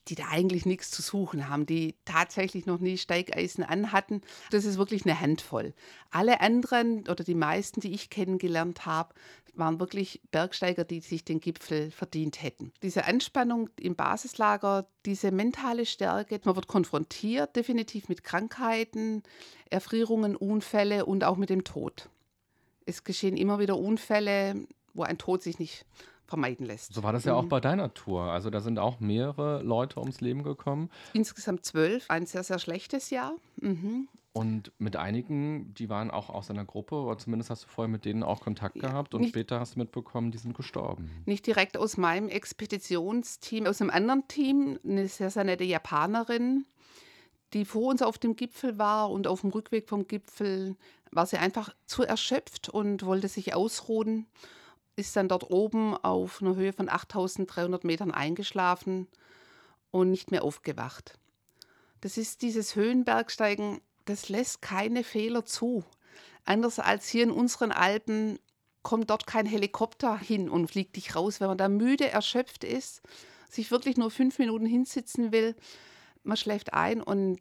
die da eigentlich nichts zu suchen haben, die tatsächlich noch nie Steigeisen anhatten. Das ist wirklich eine Handvoll. Alle anderen oder die meisten, die ich kennengelernt habe, waren wirklich Bergsteiger, die sich den Gipfel verdient hätten. Diese Anspannung im Basislager, diese mentale Stärke, man wird konfrontiert definitiv mit Krankheiten, Erfrierungen, Unfälle und auch mit dem Tod. Es geschehen immer wieder Unfälle, wo ein Tod sich nicht vermeiden lässt. So war das ja auch mhm. bei deiner Tour. Also da sind auch mehrere Leute ums Leben gekommen. Insgesamt zwölf. Ein sehr, sehr schlechtes Jahr. Mhm. Und mit einigen, die waren auch aus einer Gruppe, oder zumindest hast du vorher mit denen auch Kontakt gehabt und nicht, später hast du mitbekommen, die sind gestorben. Nicht direkt aus meinem Expeditionsteam, aus einem anderen Team, eine sehr, sehr nette Japanerin, die vor uns auf dem Gipfel war und auf dem Rückweg vom Gipfel war sie einfach zu erschöpft und wollte sich ausruhen ist dann dort oben auf einer Höhe von 8300 Metern eingeschlafen und nicht mehr aufgewacht. Das ist dieses Höhenbergsteigen, das lässt keine Fehler zu. Anders als hier in unseren Alpen kommt dort kein Helikopter hin und fliegt dich raus. Wenn man da müde, erschöpft ist, sich wirklich nur fünf Minuten hinsitzen will, man schläft ein und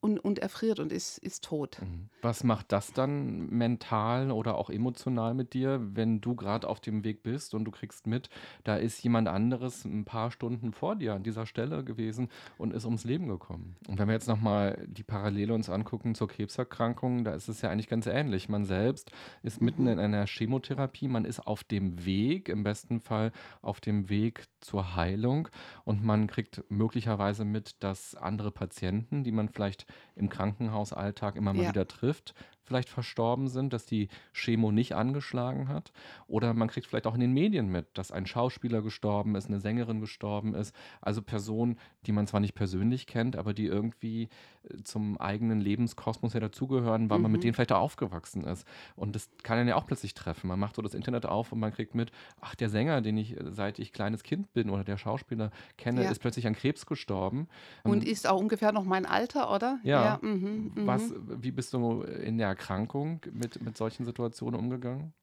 und, und erfriert und ist, ist tot. Mhm. Was macht das dann mental oder auch emotional mit dir, wenn du gerade auf dem Weg bist und du kriegst mit, da ist jemand anderes ein paar Stunden vor dir an dieser Stelle gewesen und ist ums Leben gekommen? Und wenn wir jetzt nochmal die Parallele uns angucken zur Krebserkrankung, da ist es ja eigentlich ganz ähnlich. Man selbst ist mitten mhm. in einer Chemotherapie, man ist auf dem Weg, im besten Fall auf dem Weg zur Heilung und man kriegt möglicherweise mit, dass andere Patienten, die man vielleicht im Krankenhausalltag immer mal ja. wieder trifft, vielleicht verstorben sind, dass die Chemo nicht angeschlagen hat. Oder man kriegt vielleicht auch in den Medien mit, dass ein Schauspieler gestorben ist, eine Sängerin gestorben ist. Also Personen, die man zwar nicht persönlich kennt, aber die irgendwie äh, zum eigenen Lebenskosmos ja dazugehören, weil mhm. man mit mhm. denen vielleicht auch aufgewachsen ist. Und das kann einen ja auch plötzlich treffen. Man macht so das Internet auf und man kriegt mit, ach, der Sänger, den ich äh, seit ich kleines Kind bin oder der Schauspieler kenne, ja. ist plötzlich an Krebs gestorben. Und ist auch ungefähr noch mein Alter, oder? Ja. ja mh, mh. Was, wie bist du in der Erkrankung mit, mit solchen Situationen umgegangen?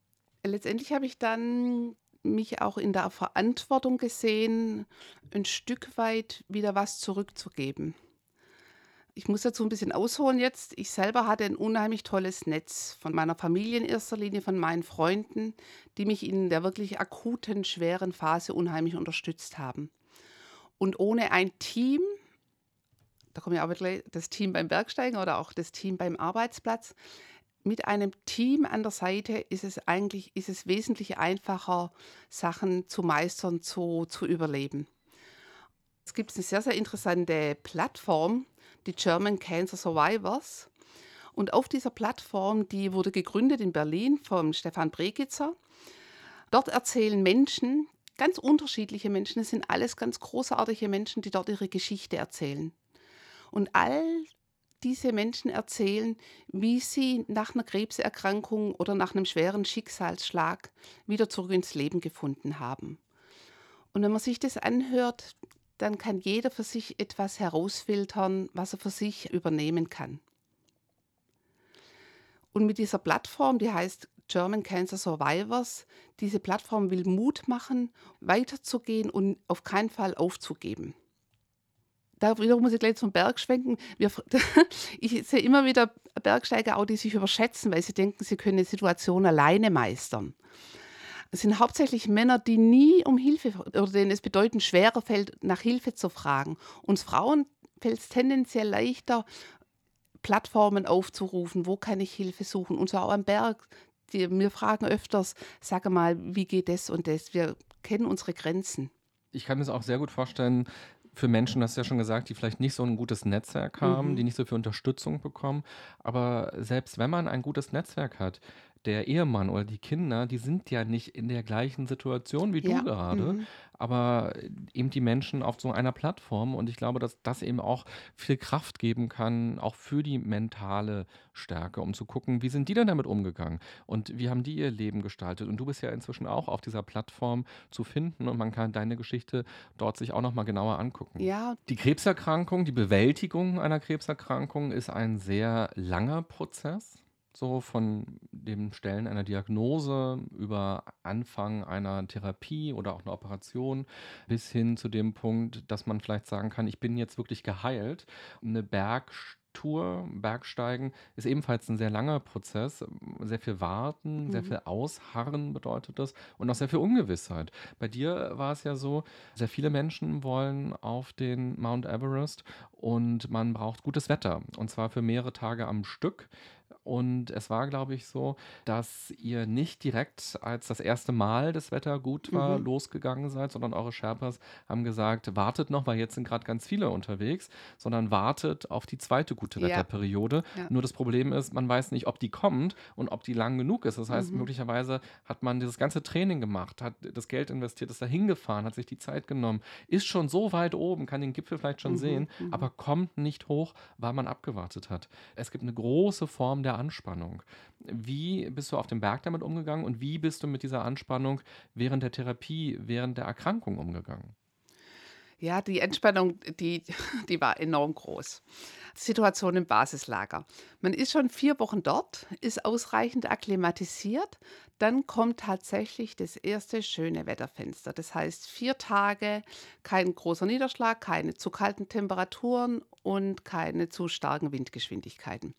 Letztendlich habe ich dann mich auch in der Verantwortung gesehen, ein Stück weit wieder was zurückzugeben. Ich muss dazu ein bisschen ausholen jetzt. Ich selber hatte ein unheimlich tolles Netz von meiner Familie in erster Linie, von meinen Freunden, die mich in der wirklich akuten, schweren Phase unheimlich unterstützt haben. Und ohne ein Team, da kommen ja aber gleich das Team beim Bergsteigen oder auch das Team beim Arbeitsplatz, mit einem Team an der Seite ist es eigentlich ist es wesentlich einfacher, Sachen zu meistern, zu, zu überleben. Es gibt eine sehr, sehr interessante Plattform, die German Cancer Survivors. Und auf dieser Plattform, die wurde gegründet in Berlin vom Stefan Bregitzer, dort erzählen Menschen, ganz unterschiedliche Menschen, es sind alles ganz großartige Menschen, die dort ihre Geschichte erzählen. Und all diese Menschen erzählen, wie sie nach einer Krebserkrankung oder nach einem schweren Schicksalsschlag wieder zurück ins Leben gefunden haben. Und wenn man sich das anhört, dann kann jeder für sich etwas herausfiltern, was er für sich übernehmen kann. Und mit dieser Plattform, die heißt German Cancer Survivors, diese Plattform will Mut machen, weiterzugehen und auf keinen Fall aufzugeben da wiederum muss ich gleich zum Berg schwenken. Wir, ich sehe immer wieder Bergsteiger auch, die sich überschätzen, weil sie denken, sie können eine Situation alleine meistern. Es sind hauptsächlich Männer, die nie um Hilfe oder denen es bedeutend schwerer fällt, nach Hilfe zu fragen. Uns Frauen fällt es tendenziell leichter, Plattformen aufzurufen, wo kann ich Hilfe suchen. Und so auch am Berg. Die, wir fragen öfters, sage mal, wie geht das und das. Wir kennen unsere Grenzen. Ich kann mir das auch sehr gut vorstellen, für Menschen, das hast du ja schon gesagt, die vielleicht nicht so ein gutes Netzwerk haben, Mhm. die nicht so viel Unterstützung bekommen. Aber selbst wenn man ein gutes Netzwerk hat, der Ehemann oder die Kinder, die sind ja nicht in der gleichen Situation wie du Ja. gerade, Mhm. aber eben die Menschen auf so einer Plattform. Und ich glaube, dass das eben auch viel Kraft geben kann, auch für die mentale Stärke, um zu gucken, wie sind die denn damit umgegangen und wie haben die ihr Leben gestaltet. Und du bist ja inzwischen auch auf dieser Plattform zu finden und man kann deine Geschichte dort sich auch nochmal genauer angucken. Ja, Die Krebserkrankung, die Bewältigung einer Krebserkrankung ist ein sehr langer Prozess. So von dem Stellen einer Diagnose über Anfang einer Therapie oder auch einer Operation bis hin zu dem Punkt, dass man vielleicht sagen kann, ich bin jetzt wirklich geheilt. Eine Bergtour, Bergsteigen ist ebenfalls ein sehr langer Prozess. Sehr viel Warten, sehr Mhm. viel Ausharren bedeutet das und auch sehr viel Ungewissheit. Bei dir war es ja so, sehr viele Menschen wollen auf den Mount Everest und man braucht gutes Wetter und zwar für mehrere Tage am Stück. Und es war, glaube ich, so, dass ihr nicht direkt, als das erste Mal das Wetter gut war, Mhm. losgegangen seid, sondern eure Sherpas haben gesagt, wartet noch, weil jetzt sind gerade ganz viele unterwegs, sondern wartet auf die zweite gute Ja. Wetterperiode. Ja. Nur das Problem ist, man weiß nicht, ob die kommt und ob die lang genug ist. Das heißt, Mhm. möglicherweise hat man dieses ganze Training gemacht, hat das Geld investiert, ist da hingefahren, hat sich die Zeit genommen, ist schon so weit oben, kann den Gipfel vielleicht schon Mhm, sehen, mhm. aber kommt nicht hoch, weil man abgewartet hat. Es gibt eine große Form der Anspannung. Wie bist du auf dem Berg damit umgegangen und wie bist du mit dieser Anspannung während der Therapie, während der Erkrankung umgegangen? Ja, die Entspannung, die, die war enorm groß. Situation im Basislager. Man ist schon vier Wochen dort, ist ausreichend akklimatisiert. Dann kommt tatsächlich das erste schöne Wetterfenster. Das heißt, vier Tage, kein großer Niederschlag, keine zu kalten Temperaturen und keine zu starken Windgeschwindigkeiten.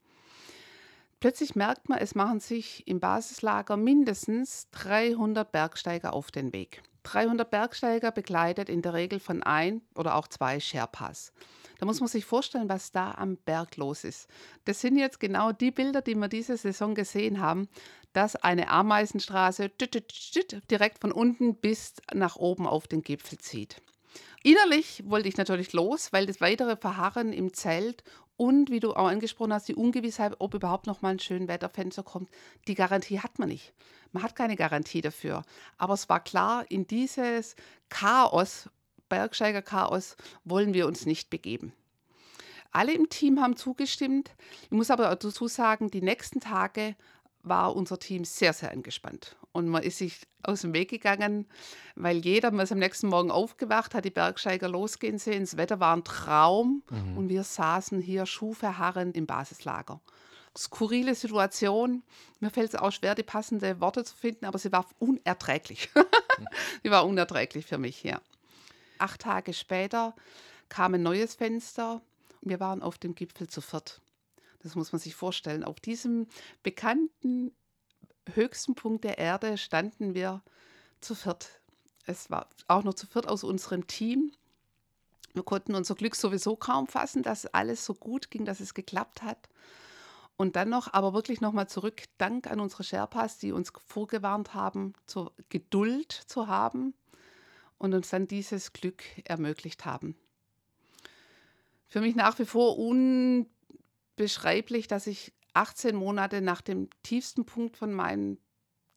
Plötzlich merkt man, es machen sich im Basislager mindestens 300 Bergsteiger auf den Weg. 300 Bergsteiger begleitet in der Regel von ein oder auch zwei Sherpas. Da muss man sich vorstellen, was da am Berg los ist. Das sind jetzt genau die Bilder, die wir diese Saison gesehen haben, dass eine Ameisenstraße direkt von unten bis nach oben auf den Gipfel zieht. Innerlich wollte ich natürlich los, weil das weitere Verharren im Zelt und, wie du auch angesprochen hast, die Ungewissheit, ob überhaupt noch mal ein schönes Wetterfenster kommt, die Garantie hat man nicht. Man hat keine Garantie dafür. Aber es war klar, in dieses Chaos, Bergsteiger-Chaos, wollen wir uns nicht begeben. Alle im Team haben zugestimmt. Ich muss aber dazu sagen, die nächsten Tage war unser Team sehr, sehr angespannt. Und man ist sich aus dem Weg gegangen, weil jeder, man ist am nächsten Morgen aufgewacht, hat die Bergsteiger losgehen sehen. Das Wetter war ein Traum und wir saßen hier schuhverharrend im Basislager. Skurrile Situation. Mir fällt es auch schwer, die passenden Worte zu finden, aber sie war unerträglich. sie war unerträglich für mich, ja. Acht Tage später kam ein neues Fenster. Wir waren auf dem Gipfel zu viert. Das muss man sich vorstellen. Auf diesem bekannten höchsten Punkt der Erde standen wir zu viert. Es war auch noch zu viert aus unserem Team. Wir konnten unser Glück sowieso kaum fassen, dass alles so gut ging, dass es geklappt hat. Und dann noch, aber wirklich nochmal zurück, Dank an unsere Sherpas, die uns vorgewarnt haben, zur Geduld zu haben und uns dann dieses Glück ermöglicht haben. Für mich nach wie vor unbeschreiblich, dass ich 18 Monate nach dem tiefsten Punkt von meinem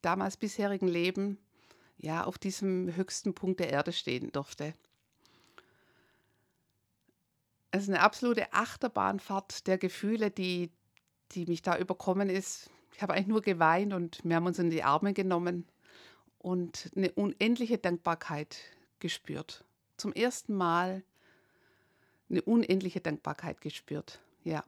damals bisherigen Leben ja auf diesem höchsten Punkt der Erde stehen durfte. Es ist eine absolute Achterbahnfahrt der Gefühle, die, die mich da überkommen ist. Ich habe eigentlich nur geweint und wir haben uns in die Arme genommen und eine unendliche Dankbarkeit gespürt. Zum ersten Mal eine unendliche Dankbarkeit gespürt. Ja.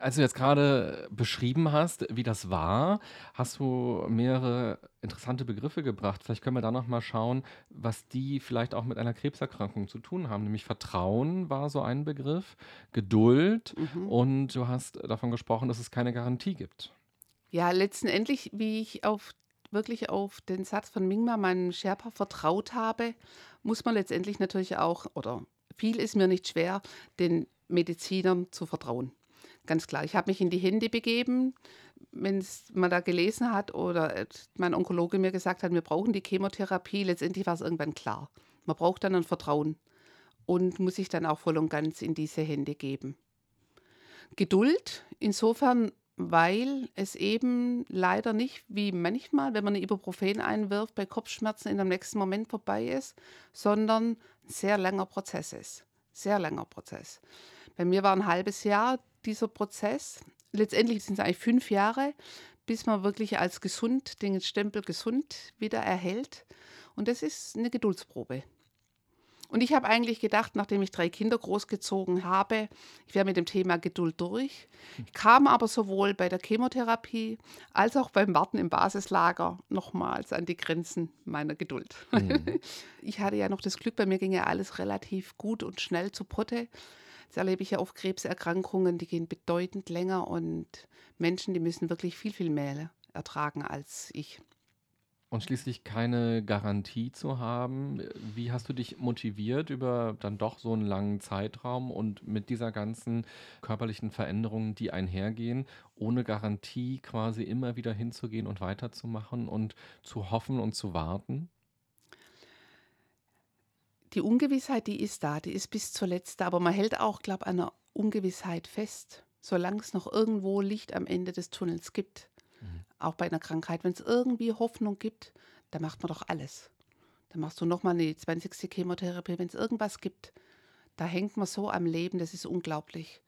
Als du jetzt gerade beschrieben hast, wie das war, hast du mehrere interessante Begriffe gebracht. Vielleicht können wir da noch mal schauen, was die vielleicht auch mit einer Krebserkrankung zu tun haben. Nämlich Vertrauen war so ein Begriff, Geduld Mhm. und du hast davon gesprochen, dass es keine Garantie gibt. Ja, letztendlich, wie ich auf wirklich auf den Satz von Mingma, meinem Sherpa, vertraut habe, muss man letztendlich natürlich auch, oder viel ist mir nicht schwer, den Medizinern zu vertrauen. Ganz klar. Ich habe mich in die Hände begeben, wenn man da gelesen hat oder mein Onkologe mir gesagt hat, wir brauchen die Chemotherapie. Letztendlich war es irgendwann klar. Man braucht dann ein Vertrauen und muss sich dann auch voll und ganz in diese Hände geben. Geduld insofern, weil es eben leider nicht wie manchmal, wenn man eine Ibuprofen einwirft, bei Kopfschmerzen in dem nächsten Moment vorbei ist, sondern ein sehr langer Prozess ist. Sehr langer Prozess. Bei mir war ein halbes Jahr dieser Prozess. Letztendlich sind es eigentlich fünf Jahre, bis man wirklich als gesund den Stempel gesund wieder erhält. Und das ist eine Geduldsprobe. Und ich habe eigentlich gedacht, nachdem ich drei Kinder großgezogen habe, ich wäre mit dem Thema Geduld durch. Ich kam aber sowohl bei der Chemotherapie als auch beim Warten im Basislager nochmals an die Grenzen meiner Geduld. Mhm. Ich hatte ja noch das Glück, bei mir ging ja alles relativ gut und schnell zu Potte. Das erlebe ich ja oft Krebserkrankungen, die gehen bedeutend länger und Menschen, die müssen wirklich viel, viel mehr ertragen als ich. Und schließlich keine Garantie zu haben. Wie hast du dich motiviert über dann doch so einen langen Zeitraum und mit dieser ganzen körperlichen Veränderung, die einhergehen, ohne Garantie quasi immer wieder hinzugehen und weiterzumachen und zu hoffen und zu warten? Die Ungewissheit, die ist da, die ist bis zuletzt da, aber man hält auch, glaube ich, an einer Ungewissheit fest, solange es noch irgendwo Licht am Ende des Tunnels gibt auch bei einer Krankheit, wenn es irgendwie Hoffnung gibt, dann macht man doch alles. Dann machst du nochmal eine 20. Chemotherapie, wenn es irgendwas gibt. Da hängt man so am Leben, das ist unglaublich.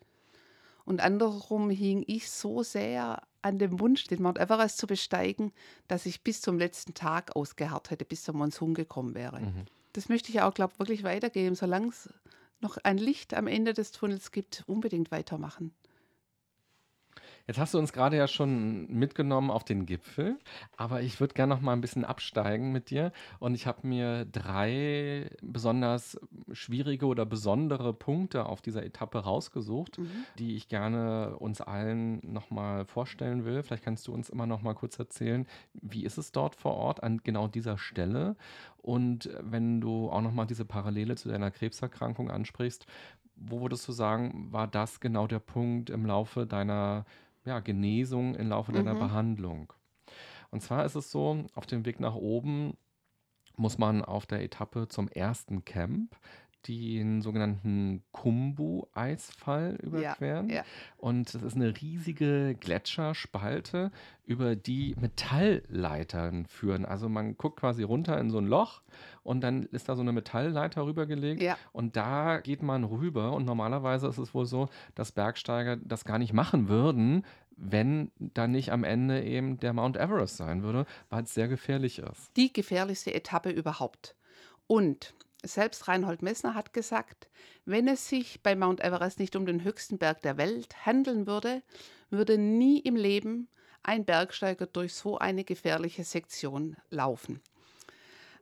Und andersrum hing ich so sehr an dem Wunsch, den Mount Everest zu besteigen, dass ich bis zum letzten Tag ausgeharrt hätte, bis zum Monsun gekommen wäre. Mhm. Das möchte ich auch, glaube ich, wirklich weitergeben. Solange es noch ein Licht am Ende des Tunnels gibt, unbedingt weitermachen. Jetzt hast du uns gerade ja schon mitgenommen auf den Gipfel, aber ich würde gerne noch mal ein bisschen absteigen mit dir und ich habe mir drei besonders schwierige oder besondere Punkte auf dieser Etappe rausgesucht, mhm. die ich gerne uns allen noch mal vorstellen will. Vielleicht kannst du uns immer noch mal kurz erzählen, wie ist es dort vor Ort an genau dieser Stelle und wenn du auch noch mal diese Parallele zu deiner Krebserkrankung ansprichst, wo würdest du sagen, war das genau der Punkt im Laufe deiner ja, Genesung im Laufe deiner mhm. Behandlung. Und zwar ist es so, auf dem Weg nach oben muss man auf der Etappe zum ersten Camp den sogenannten Kumbu-Eisfall überqueren. Ja, ja. Und das ist eine riesige Gletscherspalte, über die Metallleitern führen. Also man guckt quasi runter in so ein Loch und dann ist da so eine Metallleiter rübergelegt. Ja. Und da geht man rüber. Und normalerweise ist es wohl so, dass Bergsteiger das gar nicht machen würden, wenn da nicht am Ende eben der Mount Everest sein würde, weil es sehr gefährlich ist. Die gefährlichste Etappe überhaupt. Und selbst Reinhold Messner hat gesagt, wenn es sich bei Mount Everest nicht um den höchsten Berg der Welt handeln würde, würde nie im Leben ein Bergsteiger durch so eine gefährliche Sektion laufen.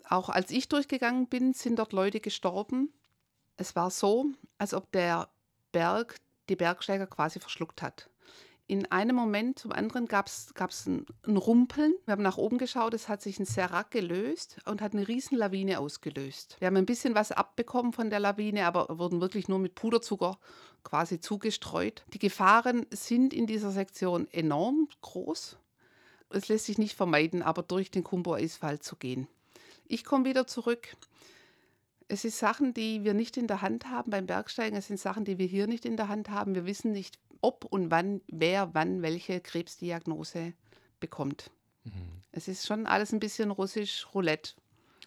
Auch als ich durchgegangen bin, sind dort Leute gestorben. Es war so, als ob der Berg die Bergsteiger quasi verschluckt hat in einem Moment zum anderen gab es ein, ein Rumpeln. Wir haben nach oben geschaut, es hat sich ein Serac gelöst und hat eine riesen Lawine ausgelöst. Wir haben ein bisschen was abbekommen von der Lawine, aber wurden wirklich nur mit Puderzucker quasi zugestreut. Die Gefahren sind in dieser Sektion enorm groß. Es lässt sich nicht vermeiden, aber durch den Kumbo-Eisfall zu gehen. Ich komme wieder zurück. Es sind Sachen, die wir nicht in der Hand haben beim Bergsteigen. Es sind Sachen, die wir hier nicht in der Hand haben. Wir wissen nicht, ob und wann, wer wann welche Krebsdiagnose bekommt. Mhm. Es ist schon alles ein bisschen russisch Roulette.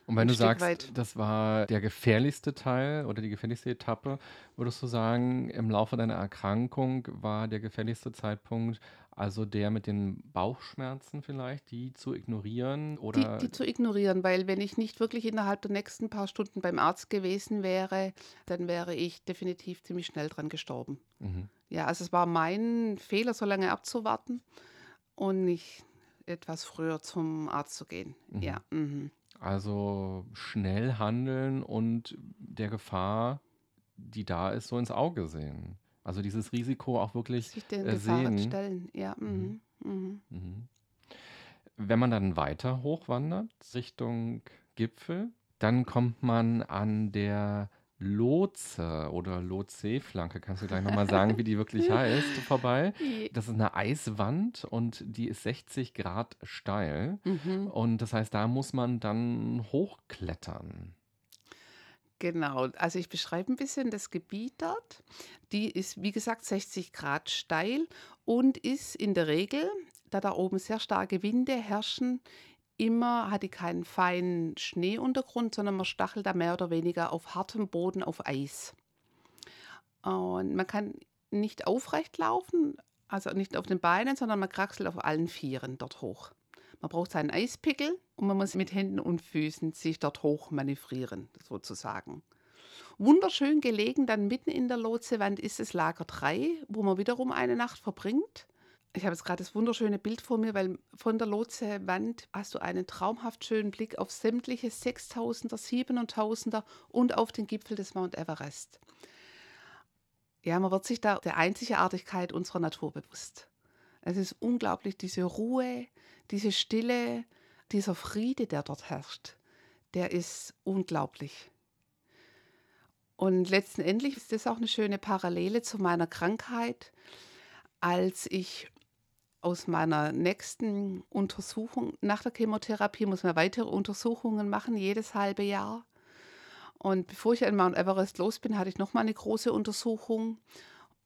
Und wenn du Stück sagst, weit. das war der gefährlichste Teil oder die gefährlichste Etappe, würdest du sagen, im Laufe deiner Erkrankung war der gefährlichste Zeitpunkt also der mit den Bauchschmerzen vielleicht, die zu ignorieren oder? Die, die zu ignorieren, weil wenn ich nicht wirklich innerhalb der nächsten paar Stunden beim Arzt gewesen wäre, dann wäre ich definitiv ziemlich schnell dran gestorben. Mhm. Ja, also es war mein Fehler, so lange abzuwarten und nicht etwas früher zum Arzt zu gehen. Mhm. Ja. Mhm. Also schnell handeln und der Gefahr, die da ist, so ins Auge sehen. Also dieses Risiko auch wirklich Sich den äh, sehen. stellen, ja. Mhm. Mhm. mhm. Mhm. Wenn man dann weiter hochwandert Richtung Gipfel, dann kommt man an der Lotse oder Lotse-Flanke, kannst du gleich nochmal sagen, wie die wirklich heißt, vorbei. Das ist eine Eiswand und die ist 60 Grad steil. Mhm. Und das heißt, da muss man dann hochklettern. Genau, also ich beschreibe ein bisschen das Gebiet dort. Die ist, wie gesagt, 60 Grad steil und ist in der Regel, da da oben sehr starke Winde herrschen, immer hat die keinen feinen Schneeuntergrund, sondern man stachelt da mehr oder weniger auf hartem Boden auf Eis. Und man kann nicht aufrecht laufen, also nicht auf den Beinen, sondern man kraxelt auf allen Vieren dort hoch. Man braucht seinen Eispickel und man muss mit Händen und Füßen sich dort hoch manövrieren, sozusagen. Wunderschön gelegen, dann mitten in der Lotsewand ist das Lager 3, wo man wiederum eine Nacht verbringt. Ich habe jetzt gerade das wunderschöne Bild vor mir, weil von der Lotsewand hast du einen traumhaft schönen Blick auf sämtliche 6000er, 7000er und auf den Gipfel des Mount Everest. Ja, man wird sich da der Einzigartigkeit unserer Natur bewusst. Es ist unglaublich, diese Ruhe, diese Stille, dieser Friede, der dort herrscht, der ist unglaublich. Und letztendlich ist das auch eine schöne Parallele zu meiner Krankheit, als ich aus meiner nächsten Untersuchung, nach der Chemotherapie muss man weitere Untersuchungen machen, jedes halbe Jahr. Und bevor ich an Mount Everest los bin, hatte ich nochmal eine große Untersuchung.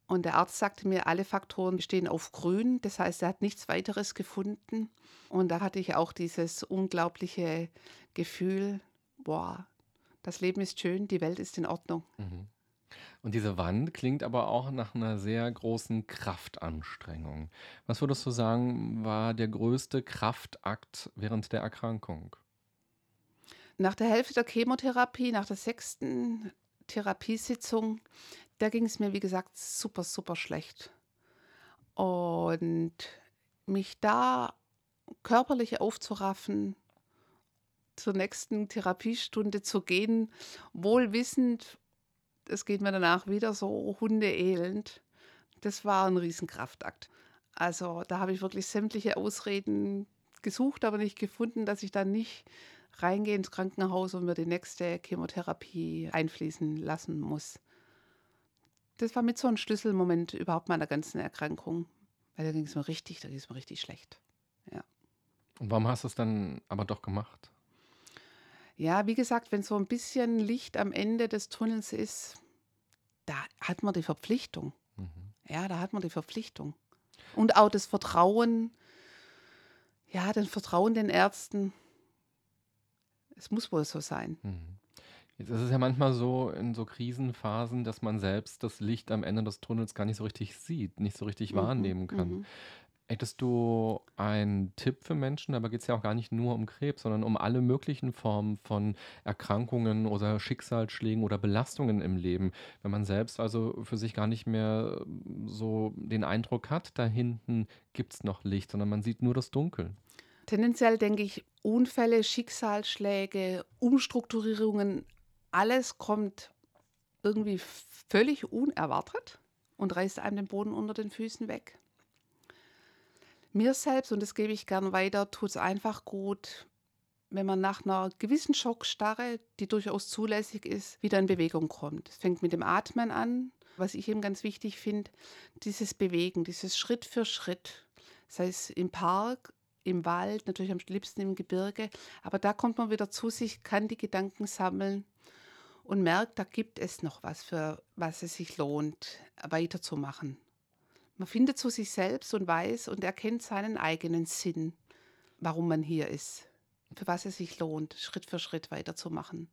Und der Arzt sagte mir, alle Faktoren stehen auf grün. Das heißt, er hat nichts weiteres gefunden. Und da hatte ich auch dieses unglaubliche Gefühl, boah, das Leben ist schön, die Welt ist in Ordnung. Mhm. Und diese Wand klingt aber auch nach einer sehr großen Kraftanstrengung. Was würdest du sagen, war der größte Kraftakt während der Erkrankung? Nach der Hälfte der Chemotherapie, nach der sechsten Therapiesitzung, da ging es mir, wie gesagt, super, super schlecht. Und mich da körperlich aufzuraffen, zur nächsten Therapiestunde zu gehen, wohl wissend, es geht mir danach wieder so hundeelend. Das war ein Riesenkraftakt. Also da habe ich wirklich sämtliche Ausreden gesucht, aber nicht gefunden, dass ich dann nicht reingehe ins Krankenhaus und mir die nächste Chemotherapie einfließen lassen muss das war mit so ein Schlüsselmoment überhaupt meiner ganzen Erkrankung. Weil da ging es mir richtig, da ging es mir richtig schlecht. Ja. Und warum hast du es dann aber doch gemacht? Ja, wie gesagt, wenn so ein bisschen Licht am Ende des Tunnels ist, da hat man die Verpflichtung. Mhm. Ja, da hat man die Verpflichtung. Und auch das Vertrauen, ja, das Vertrauen den Ärzten. Es muss wohl so sein. Mhm. Jetzt ist es ja manchmal so in so Krisenphasen, dass man selbst das Licht am Ende des Tunnels gar nicht so richtig sieht, nicht so richtig mhm, wahrnehmen kann. Hättest du einen Tipp für Menschen? Dabei geht es ja auch gar nicht nur um Krebs, sondern um alle möglichen Formen von Erkrankungen oder Schicksalsschlägen oder Belastungen im Leben. Wenn man selbst also für sich gar nicht mehr so den Eindruck hat, da hinten gibt es noch Licht, sondern man sieht nur das Dunkel. Tendenziell denke ich, Unfälle, Schicksalsschläge, Umstrukturierungen, alles kommt irgendwie völlig unerwartet und reißt einem den Boden unter den Füßen weg. Mir selbst, und das gebe ich gern weiter, tut es einfach gut, wenn man nach einer gewissen Schockstarre, die durchaus zulässig ist, wieder in Bewegung kommt. Es fängt mit dem Atmen an, was ich eben ganz wichtig finde, dieses Bewegen, dieses Schritt für Schritt, sei es im Park, im Wald, natürlich am liebsten im Gebirge, aber da kommt man wieder zu sich, kann die Gedanken sammeln und merkt, da gibt es noch was, für was es sich lohnt, weiterzumachen. Man findet zu sich selbst und weiß und erkennt seinen eigenen Sinn, warum man hier ist, für was es sich lohnt, Schritt für Schritt weiterzumachen.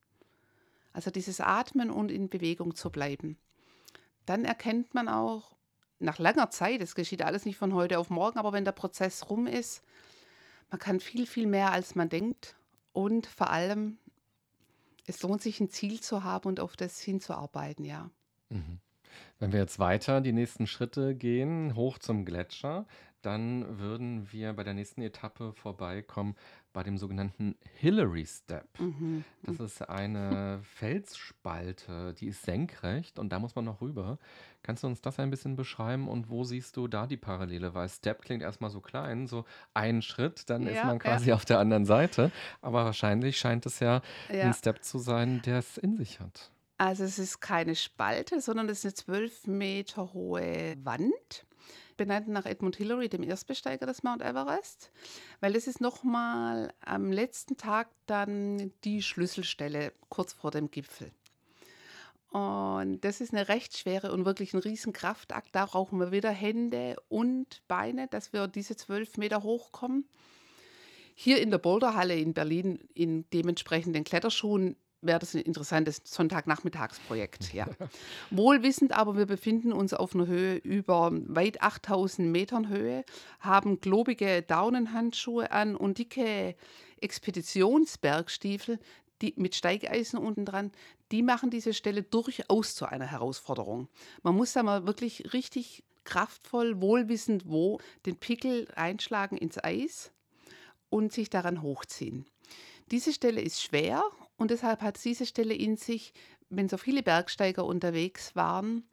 Also dieses Atmen und in Bewegung zu bleiben. Dann erkennt man auch nach langer Zeit, es geschieht alles nicht von heute auf morgen, aber wenn der Prozess rum ist, man kann viel, viel mehr, als man denkt und vor allem es lohnt sich, ein Ziel zu haben und auf das hinzuarbeiten, ja. Mhm. Wenn wir jetzt weiter die nächsten Schritte gehen, hoch zum Gletscher, dann würden wir bei der nächsten Etappe vorbeikommen bei dem sogenannten Hillary Step. Mhm. Das ist eine Felsspalte, die ist senkrecht und da muss man noch rüber. Kannst du uns das ein bisschen beschreiben und wo siehst du da die Parallele? Weil Step klingt erstmal so klein, so ein Schritt, dann ja, ist man quasi ja. auf der anderen Seite. Aber wahrscheinlich scheint es ja, ja. ein Step zu sein, der es in sich hat. Also es ist keine Spalte, sondern es ist eine zwölf Meter hohe Wand benannt nach Edmund Hillary, dem Erstbesteiger des Mount Everest, weil das ist nochmal am letzten Tag dann die Schlüsselstelle kurz vor dem Gipfel. Und das ist eine recht schwere und wirklich ein Riesenkraftakt. Da brauchen wir wieder Hände und Beine, dass wir diese zwölf Meter hochkommen. Hier in der Boulderhalle in Berlin in dementsprechenden Kletterschuhen wäre das ein interessantes Sonntagnachmittagsprojekt. Ja. Wohlwissend aber, wir befinden uns auf einer Höhe über weit 8000 Metern Höhe, haben globige Daunenhandschuhe an und dicke Expeditionsbergstiefel, die mit Steigeisen unten dran, die machen diese Stelle durchaus zu einer Herausforderung. Man muss da mal wirklich richtig kraftvoll, wohlwissend wo, den Pickel einschlagen ins Eis und sich daran hochziehen. Diese Stelle ist schwer und deshalb hat diese Stelle in sich, wenn so viele Bergsteiger unterwegs waren,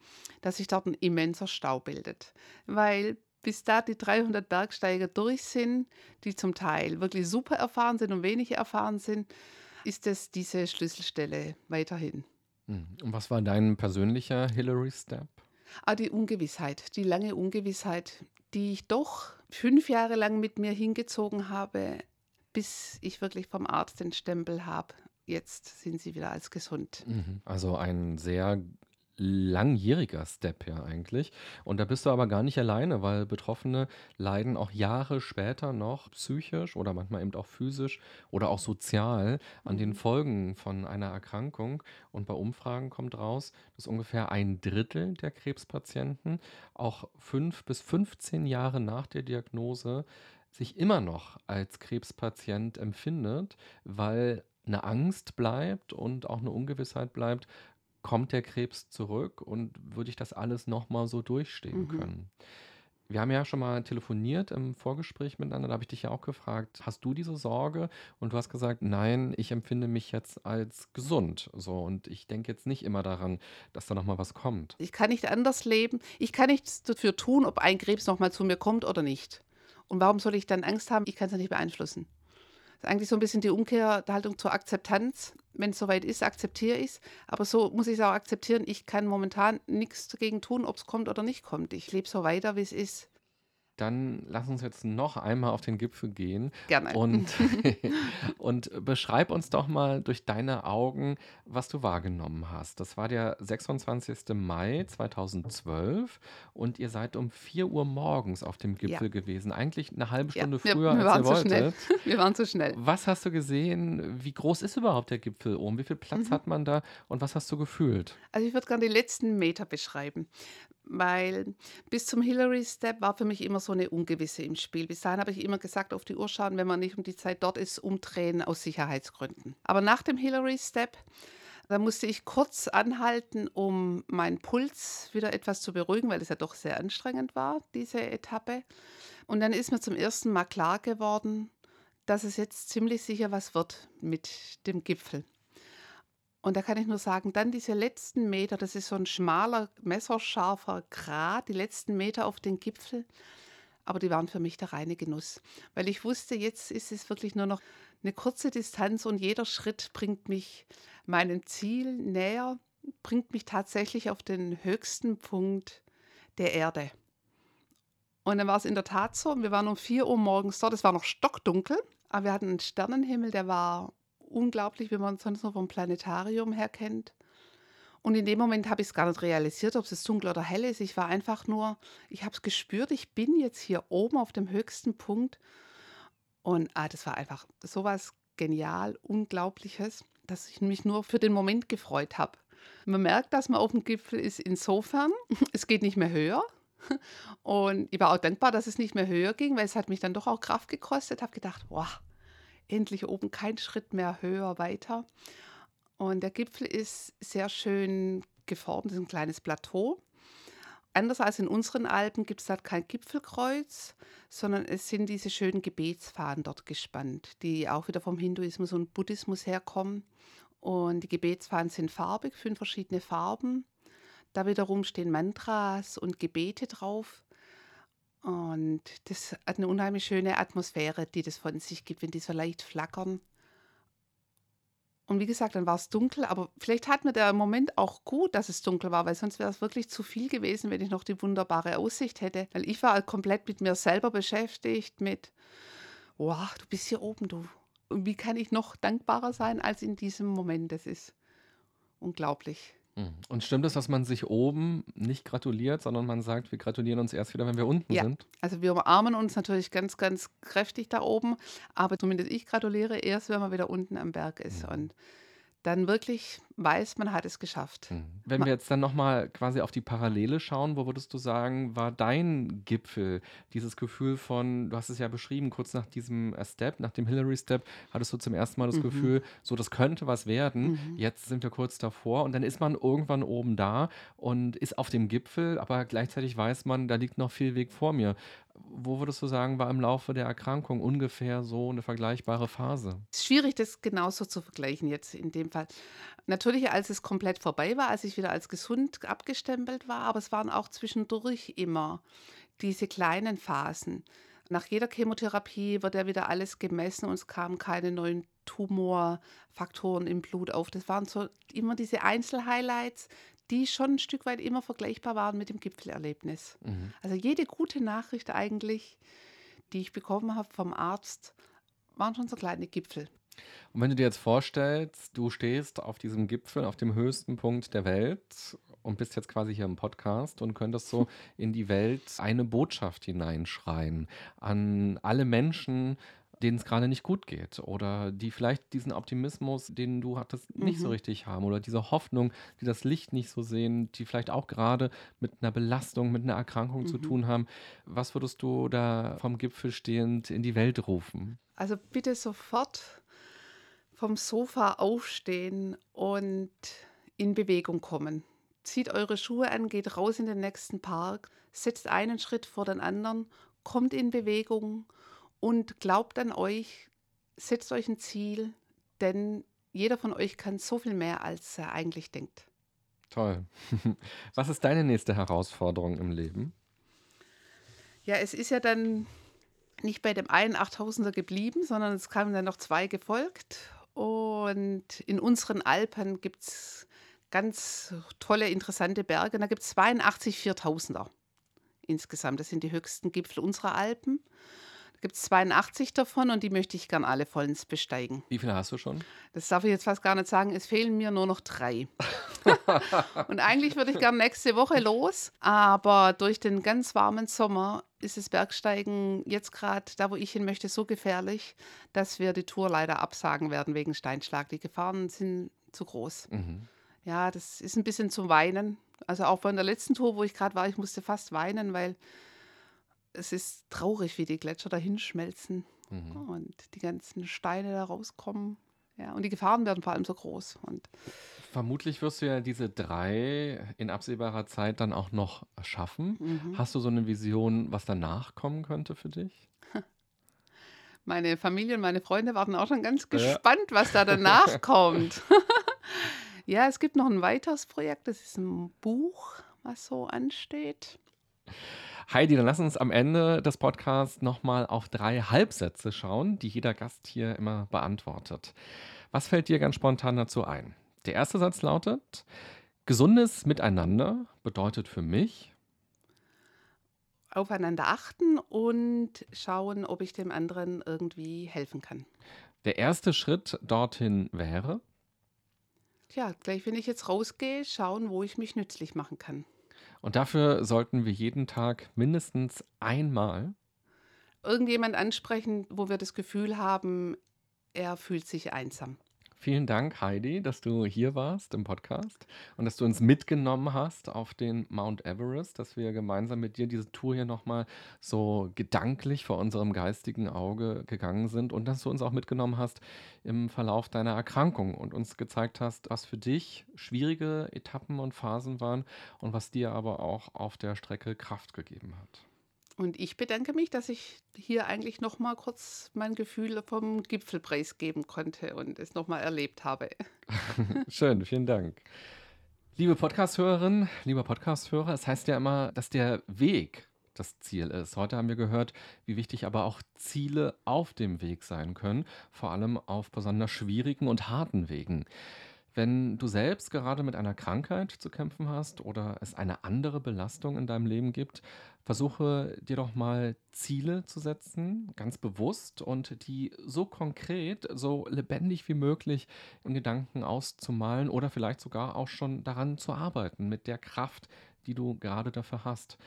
dass sich dort ein immenser Stau bildet. Weil bis da die 300 Bergsteiger durch sind, die zum Teil wirklich super erfahren sind und wenige erfahren sind, ist es diese Schlüsselstelle weiterhin. Hm. Und was war dein persönlicher Hillary-Step? Ah, die Ungewissheit, die lange Ungewissheit, die ich doch fünf Jahre lang mit mir hingezogen habe, bis ich wirklich vom Arzt den Stempel habe. Jetzt sind sie wieder als gesund. Mhm. Also ein sehr langjähriger Step ja eigentlich. Und da bist du aber gar nicht alleine, weil Betroffene leiden auch Jahre später noch psychisch oder manchmal eben auch physisch oder auch sozial an den mhm. Folgen von einer Erkrankung. Und bei Umfragen kommt raus, dass ungefähr ein Drittel der Krebspatienten auch fünf bis 15 Jahre nach der Diagnose sich immer noch als Krebspatient empfindet, weil eine Angst bleibt und auch eine Ungewissheit bleibt, kommt der Krebs zurück und würde ich das alles nochmal so durchstehen mhm. können. Wir haben ja schon mal telefoniert im Vorgespräch miteinander, da habe ich dich ja auch gefragt, hast du diese Sorge? Und du hast gesagt, nein, ich empfinde mich jetzt als gesund. So, und ich denke jetzt nicht immer daran, dass da nochmal was kommt. Ich kann nicht anders leben. Ich kann nichts dafür tun, ob ein Krebs nochmal zu mir kommt oder nicht. Und warum soll ich dann Angst haben? Ich kann es ja nicht beeinflussen. Ist eigentlich so ein bisschen die Umkehrhaltung zur Akzeptanz. Wenn es soweit ist, akzeptiere ich es. Aber so muss ich es auch akzeptieren. Ich kann momentan nichts dagegen tun, ob es kommt oder nicht kommt. Ich lebe so weiter, wie es ist. Dann lass uns jetzt noch einmal auf den Gipfel gehen. Gerne. Und, und beschreib uns doch mal durch deine Augen, was du wahrgenommen hast. Das war der 26. Mai 2012 und ihr seid um 4 Uhr morgens auf dem Gipfel ja. gewesen. Eigentlich eine halbe Stunde ja, früher, wir, wir als ihr wolltet. Schnell. Wir waren zu schnell. Was hast du gesehen? Wie groß ist überhaupt der Gipfel oben? Wie viel Platz mhm. hat man da und was hast du gefühlt? Also ich würde gerne die letzten Meter beschreiben weil bis zum Hillary Step war für mich immer so eine Ungewisse im Spiel. Bis dahin habe ich immer gesagt, auf die Uhr schauen, wenn man nicht um die Zeit dort ist, umdrehen aus Sicherheitsgründen. Aber nach dem Hillary Step, da musste ich kurz anhalten, um meinen Puls wieder etwas zu beruhigen, weil es ja doch sehr anstrengend war, diese Etappe. Und dann ist mir zum ersten Mal klar geworden, dass es jetzt ziemlich sicher was wird mit dem Gipfel. Und da kann ich nur sagen, dann diese letzten Meter, das ist so ein schmaler, messerscharfer Grat, die letzten Meter auf den Gipfel. Aber die waren für mich der reine Genuss, weil ich wusste, jetzt ist es wirklich nur noch eine kurze Distanz und jeder Schritt bringt mich meinem Ziel näher, bringt mich tatsächlich auf den höchsten Punkt der Erde. Und dann war es in der Tat so, wir waren um 4 Uhr morgens dort, es war noch stockdunkel, aber wir hatten einen Sternenhimmel, der war unglaublich, wie man sonst noch vom Planetarium her kennt. Und in dem Moment habe ich es gar nicht realisiert, ob es dunkel oder hell ist. Ich war einfach nur, ich habe es gespürt, ich bin jetzt hier oben auf dem höchsten Punkt. Und ah, das war einfach sowas genial, Unglaubliches, dass ich mich nur für den Moment gefreut habe. Man merkt, dass man auf dem Gipfel ist insofern, es geht nicht mehr höher. Und ich war auch dankbar, dass es nicht mehr höher ging, weil es hat mich dann doch auch Kraft gekostet. Habe gedacht, wow, endlich oben kein Schritt mehr höher weiter. Und der Gipfel ist sehr schön geformt, das ist ein kleines Plateau. Anders als in unseren Alpen gibt es dort kein Gipfelkreuz, sondern es sind diese schönen Gebetsfahnen dort gespannt, die auch wieder vom Hinduismus und Buddhismus herkommen. Und die Gebetsfahnen sind farbig, fünf verschiedene Farben. Da wiederum stehen Mantras und Gebete drauf. Und das hat eine unheimlich schöne Atmosphäre, die das von sich gibt, wenn die so leicht flackern. Und wie gesagt, dann war es dunkel, aber vielleicht hat mir der Moment auch gut, dass es dunkel war, weil sonst wäre es wirklich zu viel gewesen, wenn ich noch die wunderbare Aussicht hätte. Weil ich war komplett mit mir selber beschäftigt, mit, wow, du bist hier oben, du. Und wie kann ich noch dankbarer sein als in diesem Moment? Das ist unglaublich. Und stimmt es, dass man sich oben nicht gratuliert, sondern man sagt, wir gratulieren uns erst wieder, wenn wir unten Ja. sind? Also wir umarmen uns natürlich ganz, ganz kräftig da oben, aber zumindest ich gratuliere erst, wenn man wieder unten am Berg ist Mhm. und dann wirklich weiß, man hat es geschafft. Mhm. Wenn wir jetzt dann nochmal quasi auf die Parallele schauen, wo würdest du sagen, war dein Gipfel dieses Gefühl von, du hast es ja beschrieben, kurz nach diesem äh, Step, nach dem Hillary-Step, hattest du zum ersten Mal das Mhm. Gefühl, so das könnte was werden. Mhm. Jetzt sind wir kurz davor und dann ist man irgendwann oben da und ist auf dem Gipfel, aber gleichzeitig weiß man, da liegt noch viel Weg vor mir. Wo würdest du sagen, war im Laufe der Erkrankung ungefähr so eine vergleichbare Phase? Es ist schwierig, das genauso zu vergleichen jetzt in dem Fall. Natürlich, als es komplett vorbei war, als ich wieder als gesund abgestempelt war, aber es waren auch zwischendurch immer diese kleinen Phasen. Nach jeder Chemotherapie wird ja wieder alles gemessen und es kamen keine neuen Tumorfaktoren im Blut auf. Das waren so immer diese Einzelhighlights, die schon ein Stück weit immer vergleichbar waren mit dem Gipfelerlebnis. Mhm. Also jede gute Nachricht eigentlich, die ich bekommen habe vom Arzt, waren schon so kleine Gipfel. Und wenn du dir jetzt vorstellst, du stehst auf diesem Gipfel, auf dem höchsten Punkt der Welt und bist jetzt quasi hier im Podcast und könntest so in die Welt eine Botschaft hineinschreien an alle Menschen, denen es gerade nicht gut geht oder die vielleicht diesen Optimismus, den du hattest, nicht so Mhm. richtig haben oder diese Hoffnung, die das Licht nicht so sehen, die vielleicht auch gerade mit einer Belastung, mit einer Erkrankung zu Mhm. tun haben. Was würdest du da vom Gipfel stehend in die Welt rufen? Also bitte sofort vom Sofa aufstehen und in Bewegung kommen. Zieht eure Schuhe an, geht raus in den nächsten Park, setzt einen Schritt vor den anderen, kommt in Bewegung und glaubt an euch, setzt euch ein Ziel, denn jeder von euch kann so viel mehr, als er eigentlich denkt. Toll. Was ist deine nächste Herausforderung im Leben? Ja, es ist ja dann nicht bei dem einen 8000er geblieben, sondern es kamen dann noch zwei gefolgt. Und in unseren Alpen gibt es ganz tolle, interessante Berge. Und da gibt es 82 4000er insgesamt. Das sind die höchsten Gipfel unserer Alpen. Da gibt es 82 davon und die möchte ich gern alle vollends besteigen. Wie viele hast du schon? Das darf ich jetzt fast gar nicht sagen. Es fehlen mir nur noch drei. und eigentlich würde ich gern nächste Woche los, aber durch den ganz warmen Sommer ist das Bergsteigen jetzt gerade da, wo ich hin möchte, so gefährlich, dass wir die Tour leider absagen werden wegen Steinschlag. Die Gefahren sind zu groß. Mhm. Ja, das ist ein bisschen zum Weinen. Also auch bei der letzten Tour, wo ich gerade war, ich musste fast weinen, weil es ist traurig, wie die Gletscher dahin schmelzen Mhm. und die ganzen Steine da rauskommen. Ja, und die Gefahren werden vor allem so groß. Und Vermutlich wirst du ja diese drei in absehbarer Zeit dann auch noch schaffen. mhm. Hast du so eine Vision, was danach kommen könnte für dich? meine Familie und meine Freunde warten auch schon ganz Ja. gespannt, was da danach kommt. ja, es gibt noch ein weiteres Projekt, das ist ein Buch, was so ansteht. Heidi, dann lass uns am Ende des Podcasts nochmal auf drei Halbsätze schauen, die jeder Gast hier immer beantwortet. Was fällt dir ganz spontan dazu ein? Der erste Satz lautet, gesundes Miteinander bedeutet für mich, Aufeinander achten und schauen, ob ich dem anderen irgendwie helfen kann. der erste Schritt dorthin wäre, Tja, gleich wenn ich jetzt rausgehe, schauen, wo ich mich nützlich machen kann. und dafür sollten wir jeden Tag mindestens einmal Irgendjemand ansprechen, wo wir das Gefühl haben, er fühlt sich einsam. Vielen Dank, Heidi, dass du hier warst im Podcast und dass du uns mitgenommen hast auf den Mount Everest, dass wir gemeinsam mit dir diese Tour hier nochmal so gedanklich vor unserem geistigen Auge gegangen sind und dass du uns auch mitgenommen hast im Verlauf deiner Erkrankung und uns gezeigt hast, was für dich schwierige Etappen und Phasen waren und was dir aber auch auf der Strecke Kraft gegeben hat. Und ich bedanke mich, dass ich hier eigentlich noch mal kurz mein Gefühl vom Gipfelpreis geben konnte und es noch mal erlebt habe. Schön, vielen Dank. Liebe Podcast-Hörerin, lieber Podcast-Hörer, es heißt ja immer, dass der Weg das Ziel ist. Heute haben wir gehört, wie wichtig aber auch Ziele auf dem Weg sein können, vor allem auf besonders schwierigen und harten Wegen. Wenn du selbst gerade mit einer Krankheit zu kämpfen hast oder es eine andere Belastung in deinem Leben gibt, versuche dir doch mal Ziele zu setzen, ganz bewusst und die so konkret, so lebendig wie möglich in Gedanken auszumalen oder vielleicht sogar auch schon daran zu arbeiten mit der Kraft, die du gerade dafür hast.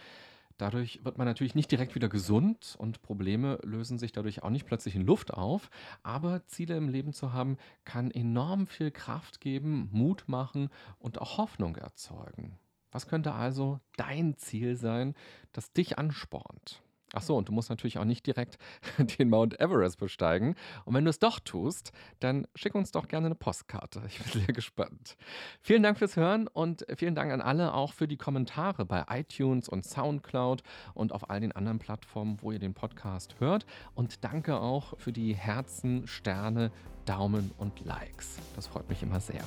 Dadurch wird man natürlich nicht direkt wieder gesund und Probleme lösen sich dadurch auch nicht plötzlich in Luft auf. Aber Ziele im Leben zu haben, kann enorm viel Kraft geben, Mut machen und auch Hoffnung erzeugen. Was könnte also dein Ziel sein, das dich anspornt? Ach so, und du musst natürlich auch nicht direkt den Mount Everest besteigen. Und wenn du es doch tust, dann schick uns doch gerne eine Postkarte. Ich bin sehr gespannt. Vielen Dank fürs Hören und vielen Dank an alle auch für die Kommentare bei iTunes und Soundcloud und auf all den anderen Plattformen, wo ihr den Podcast hört. Und danke auch für die Herzen, Sterne, Daumen und Likes. Das freut mich immer sehr.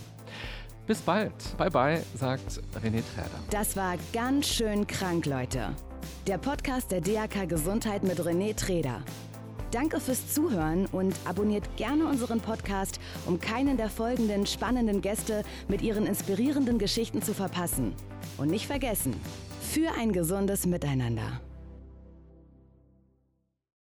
Bis bald. Bye bye, sagt René Träder. Das war ganz schön krank, Leute. Der Podcast der DAK Gesundheit mit René Treder. Danke fürs Zuhören und abonniert gerne unseren Podcast, um keinen der folgenden spannenden Gäste mit ihren inspirierenden Geschichten zu verpassen. Und nicht vergessen, für ein gesundes Miteinander.